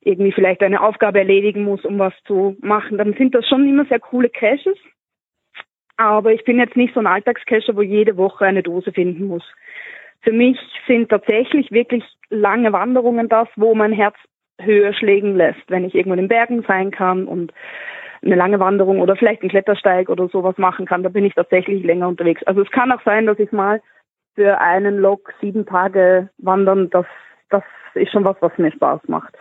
irgendwie vielleicht eine Aufgabe erledigen muss, um was zu machen, dann sind das schon immer sehr coole Caches. Aber ich bin jetzt nicht so ein Alltagscacher, wo jede Woche eine Dose finden muss. Für mich sind tatsächlich wirklich lange Wanderungen das, wo mein Herz höher schlägen lässt, wenn ich irgendwo in den Bergen sein kann und eine lange Wanderung oder vielleicht einen Klettersteig oder sowas machen kann, da bin ich tatsächlich länger unterwegs. Also es kann auch sein, dass ich mal für einen Log sieben Tage wandern, das, das ist schon was, was mir Spaß macht.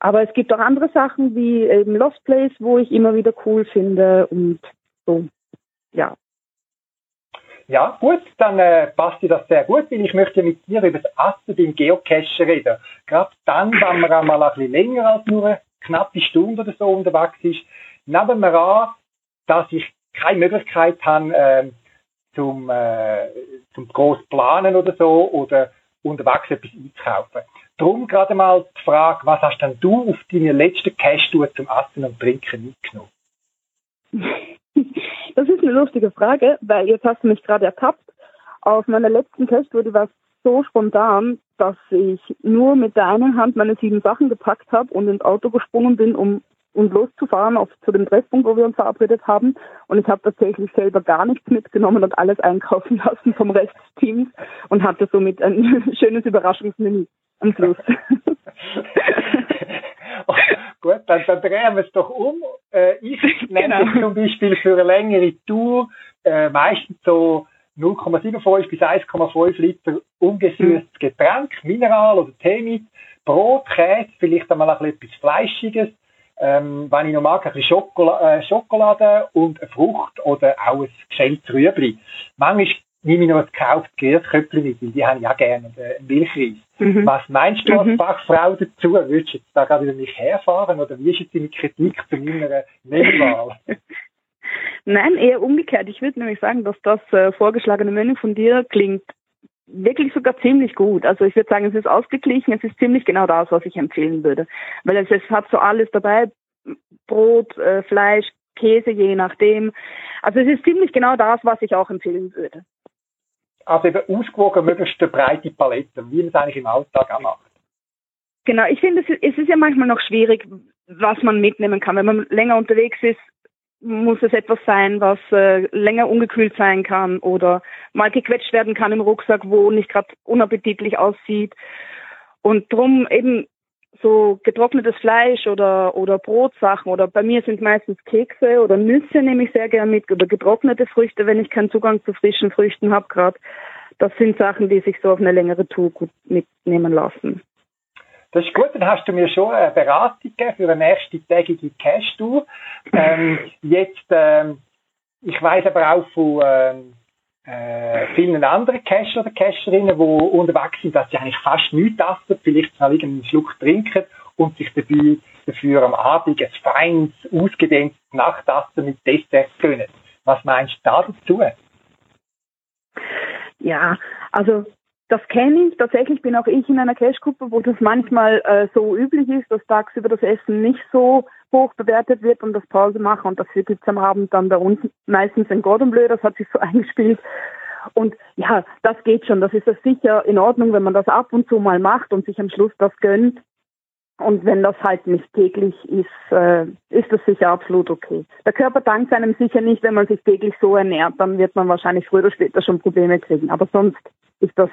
Aber es gibt auch andere Sachen wie eben Lost Place, wo ich immer wieder cool finde und so, ja. Ja, gut, dann äh, passt dir das sehr gut, weil ich möchte mit dir über das Assen beim Geocachen reden. Gerade dann, wenn man einmal ein bisschen länger als nur eine knappe Stunde oder so unterwegs ist, nehmen wir an, dass ich keine Möglichkeit habe, ähm, zum, äh, zum groß planen oder so oder unterwegs etwas einzukaufen. Darum gerade mal die Frage, was hast denn du auf deine letzte Cache-Tour zum Essen und Trinken mitgenommen? Das ist eine lustige Frage, weil jetzt hast du mich gerade ertappt. Auf meiner letzten die war so spontan, dass ich nur mit der einen Hand meine sieben Sachen gepackt habe und ins Auto gesprungen bin, um um loszufahren auf zu dem Treffpunkt, wo wir uns verabredet haben. Und ich habe tatsächlich selber gar nichts mitgenommen und alles einkaufen lassen vom Rest des Teams und hatte somit ein schönes Überraschungsmenü am Schluss. Gut, dann, dann drehen wir es doch um. Äh, ich nehme Genau. jetzt zum Beispiel für eine längere Tour äh, meistens so 0,75 bis 1,5 Liter ungesüßtes Getränk, Mineral oder Tee mit, Brot, Käse, vielleicht einmal ein bisschen etwas Fleischiges. Ähm, wenn ich noch mag, ein bisschen Schokola äh, Schokolade und eine Frucht oder auch ein geschältes Rüebli. Manchmal nehme ich noch ein gekauftes Grießköpfchen mit, weil die habe ich auch gerne, und, äh, einen Milchreis. Mhm. Was meinst du als Mhm. Fachfrau dazu? Würdest du jetzt da gerade über mich herfahren oder wie ist jetzt deine Kritik zu meiner Menüwahl? Nein, eher umgekehrt. Ich würde nämlich sagen, dass das äh, vorgeschlagene Menü von dir klingt wirklich sogar ziemlich gut. Also ich würde sagen, es ist ausgeglichen, es ist ziemlich genau das, was ich empfehlen würde. Weil es, es hat so alles dabei, Brot, äh, Fleisch, Käse, je nachdem. Also es ist ziemlich genau das, was ich auch empfehlen würde. Also eben ausgewogen, möglichst eine breite Palette, wie man es eigentlich im Alltag auch macht. Genau, ich finde, es ist, es ist ja manchmal noch schwierig, was man mitnehmen kann. Wenn man länger unterwegs ist, muss es etwas sein, was äh, länger ungekühlt sein kann oder mal gequetscht werden kann im Rucksack, wo nicht gerade unappetitlich aussieht. Und drum eben so getrocknetes Fleisch oder oder Brotsachen oder bei mir sind meistens Kekse oder Nüsse nehme ich sehr gerne mit oder getrocknete Früchte, wenn ich keinen Zugang zu frischen Früchten habe gerade. Das sind Sachen, die sich so auf eine längere Tour gut mitnehmen lassen. Das ist gut, dann hast du mir schon eine Beratung gegeben für eine nächste tägige Cash-Tour. Ähm, jetzt, ähm, ich weiß aber auch von ähm, äh, vielen anderen Cacher oder Cacherinnen, die unterwegs sind, dass sie eigentlich fast nichts essen, vielleicht mal irgendeinen Schluck trinken und sich dabei dafür am Abend ein feines, ausgedehntes Nachtessen mit Dessert gönnen. Was meinst du da dazu? Ja, also das kenne ich. Tatsächlich bin auch ich in einer Cash-Gruppe, wo das manchmal äh, so üblich ist, dass tagsüber das Essen nicht so hoch bewertet wird und das Pause machen. Und dafür gibt's am Abend dann bei uns meistens ein Gordon Bleu, das hat sich so eingespielt. Und ja, das geht schon. Das ist ja sicher in Ordnung, wenn man das ab und zu mal macht und sich am Schluss das gönnt. Und wenn das halt nicht täglich ist, äh, ist das sicher absolut okay. Der Körper dankt einem sicher nicht, wenn man sich täglich so ernährt, dann wird man wahrscheinlich früher oder später schon Probleme kriegen. Aber sonst ist das,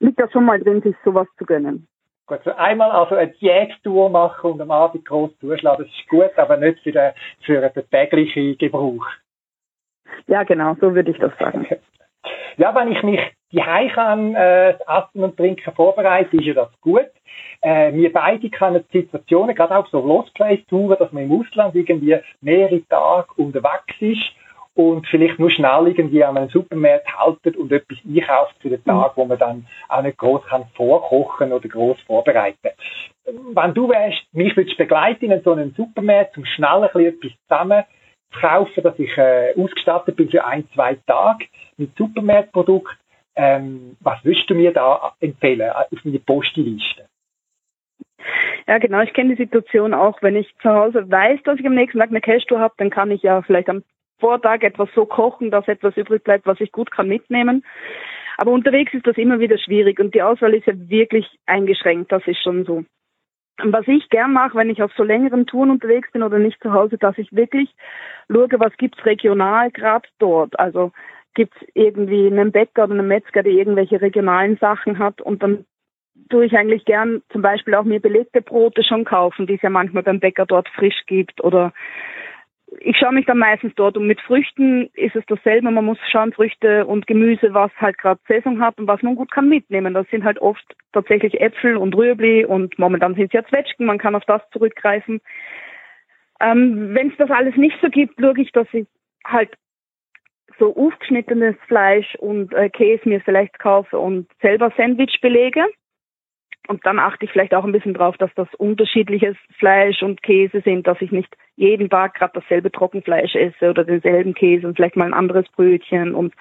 liegt das schon mal drin, sich sowas zu gönnen. Gut, so einmal also eine Diättour machen und am Abend groß zuschlagen, das ist gut, aber nicht für den, für den täglichen Gebrauch. Ja, genau, so würde ich das sagen. Ja, wenn ich mich die kann, äh, das Essen und Trinken vorbereite, ist ja das gut. Äh, wir beide kennen Situationen, gerade auch so Lost Place Touren, dass man im Ausland irgendwie mehrere Tage unterwegs ist und vielleicht nur schnell irgendwie an einem Supermarkt haltet und etwas einkauft für den Tag, wo man dann auch nicht groß kann vorkochen oder groß vorbereiten. Wenn du wärst, mich würdest begleiten in so einen Supermarkt, zum schnell ein bisschen etwas zusammen zu kaufen, dass ich äh, ausgestattet bin für ein, zwei Tage mit Supermarktprodukt. Ähm, was würdest du mir da empfehlen auf meine Postiliste? Ja, genau. Ich kenne die Situation auch, wenn ich zu Hause weiß, dass ich am nächsten Tag eine Cash-Tour habe, dann kann ich ja vielleicht am Vortag etwas so kochen, dass etwas übrig bleibt, was ich gut kann mitnehmen. Aber unterwegs ist das immer wieder schwierig und die Auswahl ist ja wirklich eingeschränkt, das ist schon so. Und was ich gern mache, wenn ich auf so längeren Touren unterwegs bin oder nicht zu Hause, dass ich wirklich schaue, was gibt's regional gerade dort. Also gibt's irgendwie einen Bäcker oder einen Metzger, der irgendwelche regionalen Sachen hat und dann tue ich eigentlich gern zum Beispiel auch mir belegte Brote schon kaufen, die es ja manchmal beim Bäcker dort frisch gibt oder ich schaue mich dann meistens dort um. Mit Früchten ist es dasselbe. Man muss schauen, Früchte und Gemüse, was halt gerade Saison hat und was man gut kann mitnehmen. Das sind halt oft tatsächlich Äpfel und Rüebli und momentan sind es ja Zwetschgen. Man kann auf das zurückgreifen. Ähm, Wenn es das alles nicht so gibt, schaue ich, dass ich halt so aufgeschnittenes Fleisch und äh, Käse mir vielleicht kaufe und selber Sandwich belege. Und dann achte ich vielleicht auch ein bisschen drauf, dass das unterschiedliches Fleisch und Käse sind, dass ich nicht jeden Tag gerade dasselbe Trockenfleisch esse oder denselben Käse und vielleicht mal ein anderes Brötchen. Und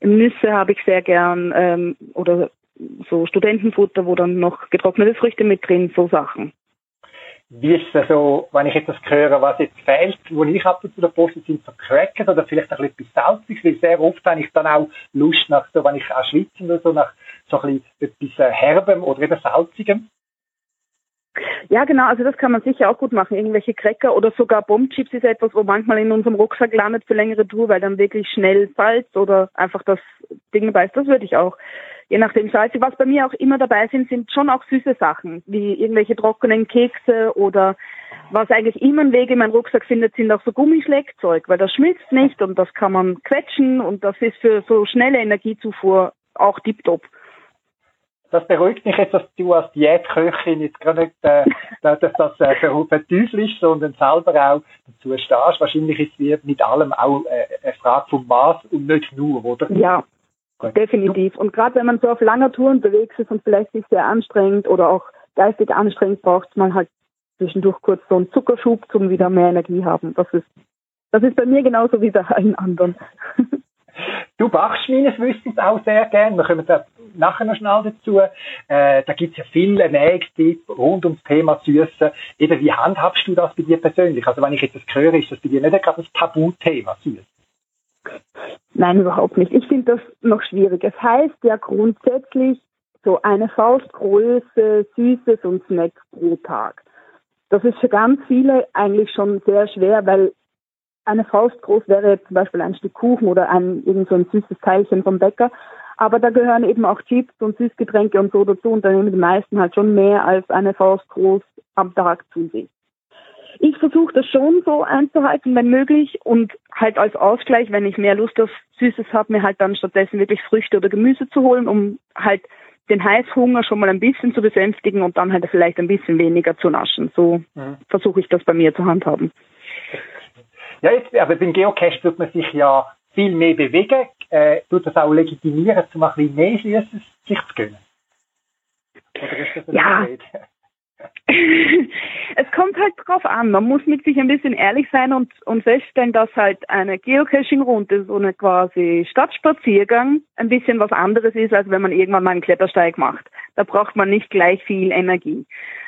Nüsse habe ich sehr gern ähm, oder so Studentenfutter, wo dann noch getrocknete Früchte mit drin, so Sachen. Wie ist es so, wenn ich etwas höre, was jetzt fehlt, wo ich ab und zu der Post sind, so Crackers oder vielleicht ein bisschen Salziges, weil sehr oft habe ich dann auch Lust nach, so, wenn ich auch schwitze oder so, nach so ein bisschen etwas äh, Herbem oder eben Salzigem. Ja, genau, also das kann man sicher auch gut machen. Irgendwelche Cracker oder sogar Bombchips ist etwas, wo manchmal in unserem Rucksack landet für längere Tour, weil dann wirklich schnell Salz oder einfach das Ding dabei ist. Das würde ich auch. Je nachdem salzig. Was bei mir auch immer dabei sind, sind schon auch süße Sachen, wie irgendwelche trockenen Kekse oder was eigentlich immer einen Weg in meinen Rucksack findet, sind auch so Gummischlägzeug, weil das schmilzt nicht und das kann man quetschen und das ist für so schnelle Energiezufuhr auch tiptop das beruhigt mich jetzt, dass du als Diätköchin jetzt gar nicht, äh, dass das äh, verteufelst, sondern selber auch dazu stehst. Wahrscheinlich ist es mit allem auch äh, eine Frage vom Maß und nicht nur, oder? Ja, Gut. definitiv. Und gerade wenn man so auf langer Tour unterwegs ist und vielleicht sich sehr anstrengend oder auch geistig anstrengend braucht man halt zwischendurch kurz so einen Zuckerschub, zum wieder mehr Energie haben. Das ist, das ist bei mir genauso wie bei allen anderen. Du backst meines Wissens auch sehr gern. Wir kommen da nachher noch schnell dazu. Äh, da gibt es ja viele Ernährungstipps rund ums Thema Süße. Eben, wie handhabst du das bei dir persönlich? Also wenn ich jetzt das höre, ist das bei dir nicht gerade das Tabuthema Süße? Nein, überhaupt nicht. Ich finde das noch schwierig. Es heißt ja grundsätzlich so eine Faustgröße Süßes und Snacks pro Tag. Das ist für ganz viele eigentlich schon sehr schwer, weil eine Faust groß wäre zum Beispiel ein Stück Kuchen oder ein irgend so ein süßes Teilchen vom Bäcker. Aber da gehören eben auch Chips und Süßgetränke und so dazu und dann nehmen die meisten halt schon mehr als eine Faust groß am Tag zu sich. Ich versuche das schon so einzuhalten, wenn möglich und halt als Ausgleich, wenn ich mehr Lust auf Süßes habe, mir halt dann stattdessen wirklich Früchte oder Gemüse zu holen, um halt den Heißhunger schon mal ein bisschen zu besänftigen und dann halt vielleicht ein bisschen weniger zu naschen. So mhm. versuche ich das bei mir zu handhaben. Ja, jetzt, aber beim Geocache tut man sich ja viel mehr bewegen, äh, tut das auch legitimieren, um ein bisschen mehr Süßes sich zu gönnen. Oder ist das ja. es kommt halt drauf an. Man muss mit sich ein bisschen ehrlich sein und, und feststellen, dass halt eine Geocaching-Runde, so eine quasi Stadtspaziergang, ein bisschen was anderes ist, als wenn man irgendwann mal einen Klettersteig macht. Da braucht man nicht gleich viel Energie.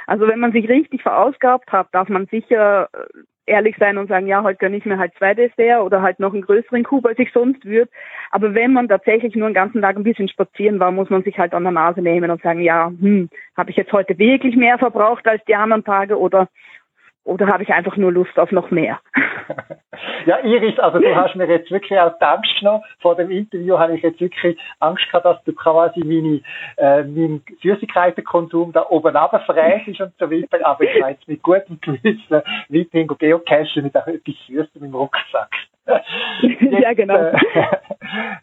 Also wenn man sich richtig verausgabt hat, darf man sicher äh, ehrlich sein und sagen, ja, heute gönne ich mir halt zwei Dessert oder halt noch einen größeren Kub, als ich sonst würde. Aber wenn man tatsächlich nur den ganzen Tag ein bisschen spazieren war, muss man sich halt an der Nase nehmen und sagen, ja, hm, habe ich jetzt heute wirklich mehr verbraucht als die anderen Tage oder oder habe ich einfach nur Lust auf noch mehr? ja, Iris, also du hast mir jetzt wirklich auch die Angst genommen. Vor dem Interview habe ich jetzt wirklich Angst gehabt, dass du quasi meine, äh, meinen Süßigkeitenkonsum da oben runterfräst und so weiter. Aber ich weiß mit gutem Gewissen weiterhin geocachen mit auch etwas Süßem im Rucksack. Jetzt, ja, genau. Äh,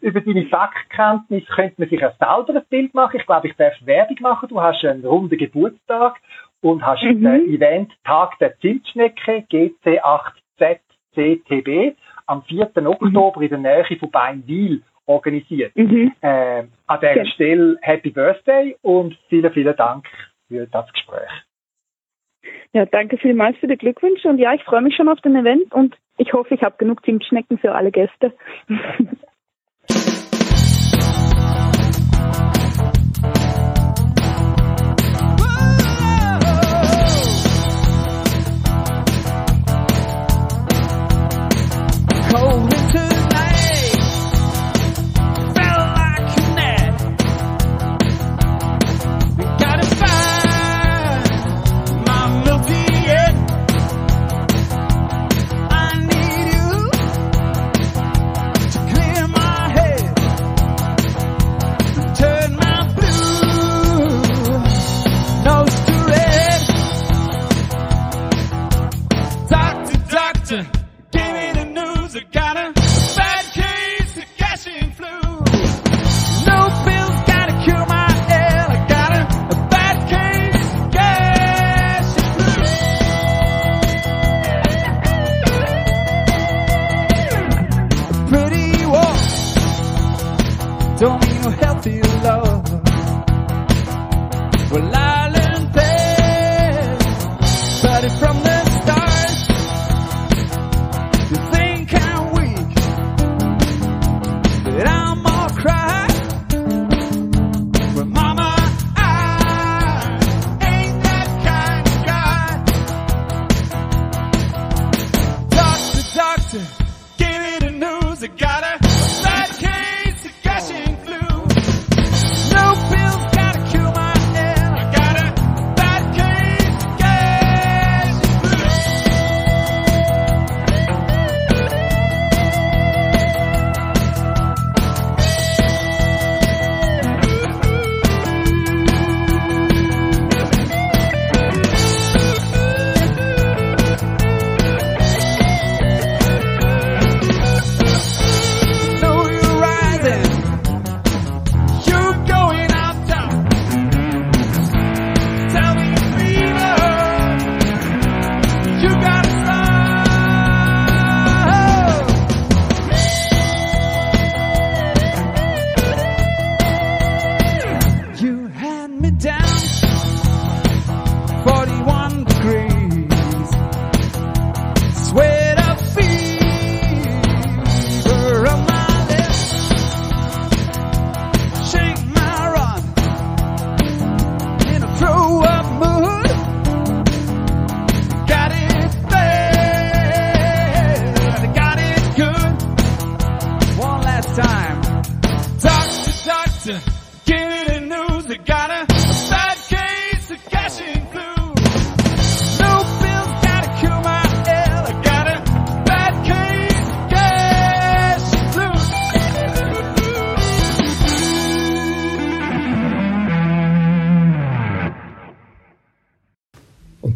über deine Fachkenntnis könnte man sich ein selber ein Bild machen. Ich glaube, ich darf Werbung machen. Du hast einen runden Geburtstag und hast mhm. den Event Tag der Zimtschnecke GC8ZCTB am 4. Mhm. Oktober in der Nähe von Beinwil organisiert. Mhm. Äh, an dieser okay. Stelle Happy Birthday und vielen, vielen Dank für das Gespräch. Ja, danke vielmals für die Glückwünsche und ja, ich freue mich schon auf den Event und ich hoffe, ich habe genug Zimtschnecken für alle Gäste.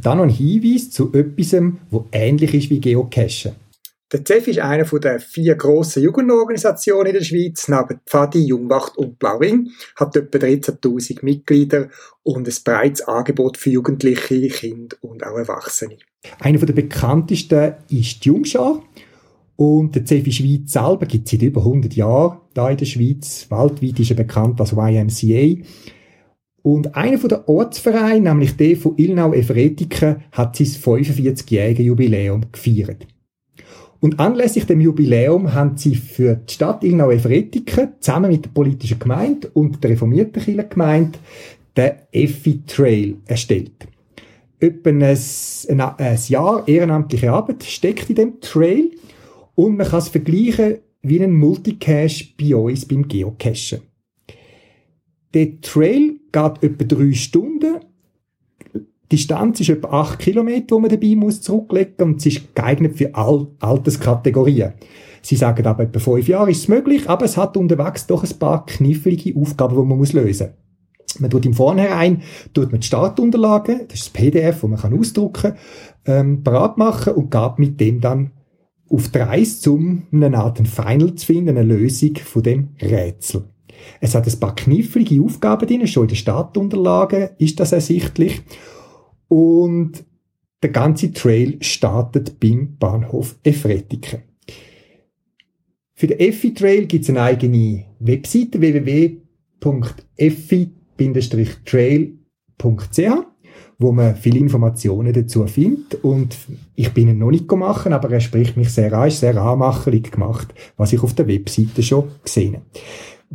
dann noch ein Hinweis zu etwas, wo ähnlich ist wie Geocachen. Der CEF ist einer der vier grossen Jugendorganisationen in der Schweiz, neben Pfadi, Jungwacht und Blauring, hat etwa 13.000 Mitglieder und ein breites Angebot für Jugendliche, Kinder und auch Erwachsene. Einer der bekanntesten ist die Jungschar. Und der CEF Schweiz selber gibt es seit über 100 Jahren da in der Schweiz. Weltweit ist er bekannt als YMCA. Und einer von der Ortsvereine, nämlich der von Ilnau-Efretiken, hat sein 45-jähriges Jubiläum gefeiert. Und anlässlich dem Jubiläum haben sie für die Stadt Ilnau-Efretiken zusammen mit der politischen Gemeinde und der reformierten Kirchengemeinde den Effi Trail erstellt. Etwa ein Jahr ehrenamtliche Arbeit steckt in dem Trail und man kann es vergleichen wie einen Multicache bei uns beim Geocachen. Der Trail geht etwa drei Stunden. Die Distanz ist etwa acht Kilometer, die man dabei muss zurücklegen und sie ist geeignet für all Alterskategorien. Sie sagen aber, etwa fünf Jahre ist es möglich, aber es hat unterwegs doch ein paar knifflige Aufgaben, die man muss lösen muss. Man tut im Vornherein tut man die Startunterlagen, das ist das PDF, das man kann ausdrucken ähm, parat machen und geht mit dem dann auf die Reise, um eine Art Final zu finden, eine Lösung von dem Rätsel. Es hat ein paar knifflige Aufgaben drin, schon in den Startunterlagen ist das ersichtlich. Und der ganze Trail startet beim Bahnhof Efretiken. Für den Effi-Trail gibt es eine eigene Webseite www.effi-trail.ch wo man viele Informationen dazu findet. Und ich bin ihn noch nicht gemacht, aber er spricht mich sehr an, ist sehr anmacherlich gemacht, was ich auf der Webseite schon gesehen habe.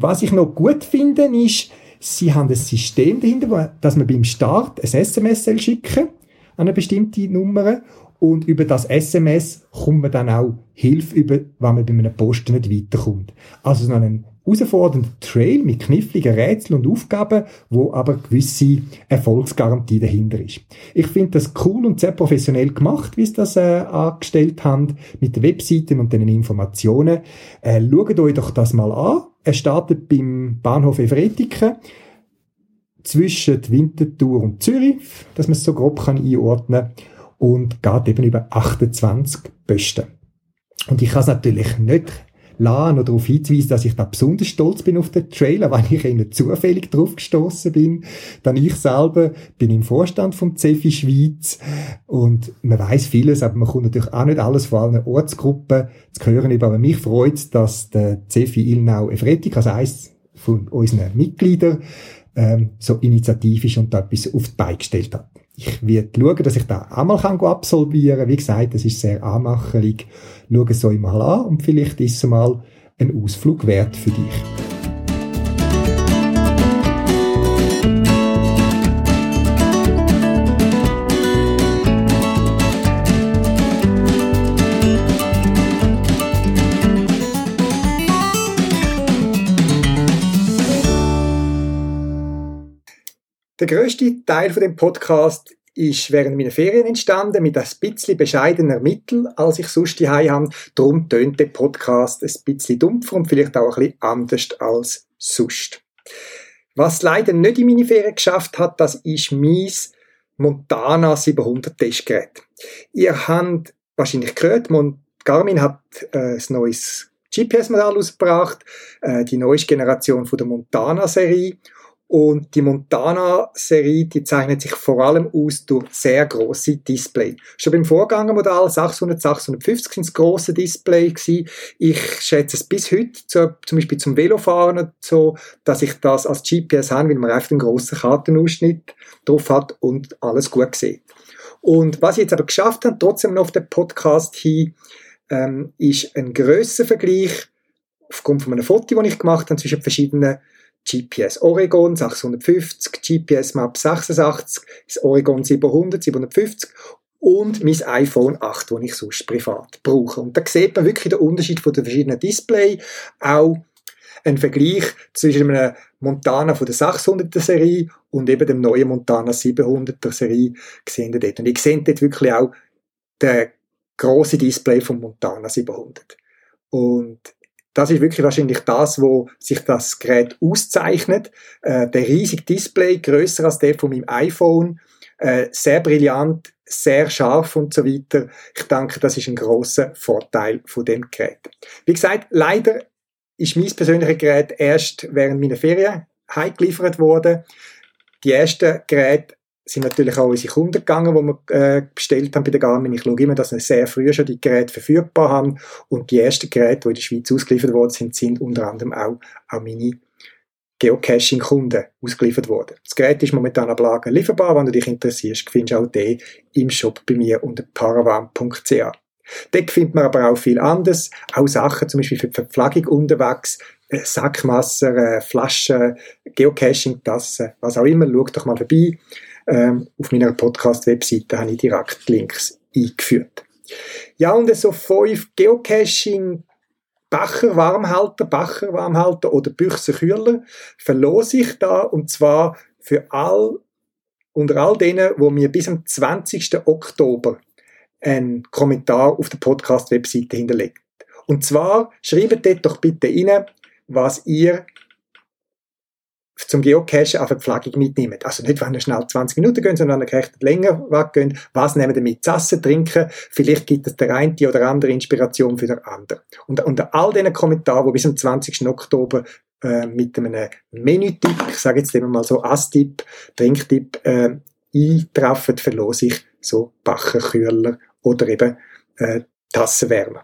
Was ich noch gut finde, ist, sie haben ein System dahinter, dass man beim Start ein SMS schicken an eine bestimmte Nummer und über das SMS kommt man dann auch Hilfe über, wenn man bei einem Posten nicht weiterkommt. Also so einen herausfordernden Trail mit kniffligen Rätseln und Aufgaben, wo aber gewisse Erfolgsgarantie dahinter ist. Ich finde das cool und sehr professionell gemacht, wie sie das äh, angestellt haben, mit den Webseiten und den Informationen. Äh, schaut euch doch das mal an. Er startet beim Bahnhof Evretiken zwischen Winterthur und Zürich, dass man es so grob kann einordnen kann, und geht eben über 28 Posten. Und ich kann es natürlich nicht lassen, noch darauf hinzuweisen, dass ich da besonders stolz bin auf den Trailer, weil ich eher zufällig drauf gestoßen bin. Dann ich selber bin im Vorstand vom CEFI Schweiz und man weiß vieles, aber man kommt natürlich auch nicht alles von allen Ortsgruppen zu hören. Aber mich freut es, dass der CEFI Ilnau Efretik, also eines von unseren Mitgliedern, ähm, so initiativ ist und da etwas auf die Beine gestellt hat. Ich werde schauen, dass ich da auch mal kann absolvieren Wie gesagt, das ist sehr anmacherlich. Schau es euch mal an und vielleicht ist es mal ein Ausflug wert für dich. Der grösste Teil von dem Podcast ist während meiner Ferien entstanden, mit ein bisschen bescheidener Mittel, als ich sonst die habe. Darum tönt der Podcast ein bisschen dumpfer und vielleicht auch ein bisschen anders als sonst. Was leider nicht in meine Ferien geschafft hat, das ist mein Montana 700 Testgerät. Ihr habt wahrscheinlich gehört, Garmin hat äh, ein neues GPS-Modell ausgebracht, äh, die neueste Generation von der Montana-Serie. Und die Montana-Serie, die zeichnet sich vor allem aus durch sehr große Display. Schon beim Vorgängermodell 600, 650 sind es grosse Display gewesen. Ich schätze es bis heute, zu, zum Beispiel zum Velofahren und so, dass ich das als GPS habe, weil man einfach einen grossen Kartenausschnitt drauf hat und alles gut sieht. Und was ich jetzt aber geschafft habe, trotzdem noch auf den Podcast hin, ähm, ist ein Grössenvergleich aufgrund von einem Foto, das ich gemacht habe, zwischen verschiedenen GPS Oregon 650, GPS Map 86, das Oregon 700, 750 und mein iPhone 8, das ich sonst privat brauche. Und da sieht man wirklich den Unterschied von den verschiedenen Display, auch ein Vergleich zwischen einem Montana von der 600er Serie und eben dem neuen Montana 700er Serie gesehen dort. Und ich sehe dort wirklich auch den große Display vom Montana 700. Und das ist wirklich wahrscheinlich das, wo sich das Gerät auszeichnet. Äh, der riesige Display, größer als der von meinem iPhone, äh, sehr brillant, sehr scharf und so weiter. Ich denke, das ist ein großer Vorteil von dem Gerät. Wie gesagt, leider ist mein persönliches Gerät erst während meiner Ferien heimgeliefert worden. Die ersten Geräte sind natürlich auch unsere Kunden gegangen, die wir äh, bestellt haben bei der Garmin. Ich schaue immer, dass wir sehr früh schon die Geräte verfügbar haben. Und die ersten Geräte, die in der Schweiz ausgeliefert worden sind, sind unter anderem auch, auch meine Geocaching-Kunden ausgeliefert worden. Das Gerät ist momentan ab Lager lieferbar. Wenn du dich interessierst, findest du auch den im Shop bei mir unter paravan.ch. Dort findet man aber auch viel anderes. Auch Sachen, zum Beispiel für die Verpflegung unterwegs, äh, Sackmasser, äh, Flaschen, Geocaching-Tassen, was auch immer. Schaut doch mal vorbei. Ähm, auf meiner Podcast-Webseite habe ich direkt Links eingeführt. Ja, und so fünf Geocaching Bacher Warmhalter, Bacher Warmhalter oder Büchse Kühler verlose ich da und zwar für all, unter all denen, wo mir bis am 20. Oktober einen Kommentar auf der Podcast-Webseite hinterlegt. Und zwar schreibt dort doch bitte rein, was ihr zum Geocachen auf eine Verpflegung mitnehmt. Also nicht, wenn ihr schnell 20 Minuten geht, sondern wenn ihr recht länger weggeht. Was nehmt ihr mit? Essen, trinken? Vielleicht gibt es der eine oder andere Inspiration für den anderen. Und unter all diesen Kommentaren, die bis zum 20. Oktober äh, mit einem Menütipp, ich sage jetzt immer mal so Asstipp, Trinktipp, äh, eintreffen, verlose ich so Bachenkühler oder eben äh, Tassenwärmer.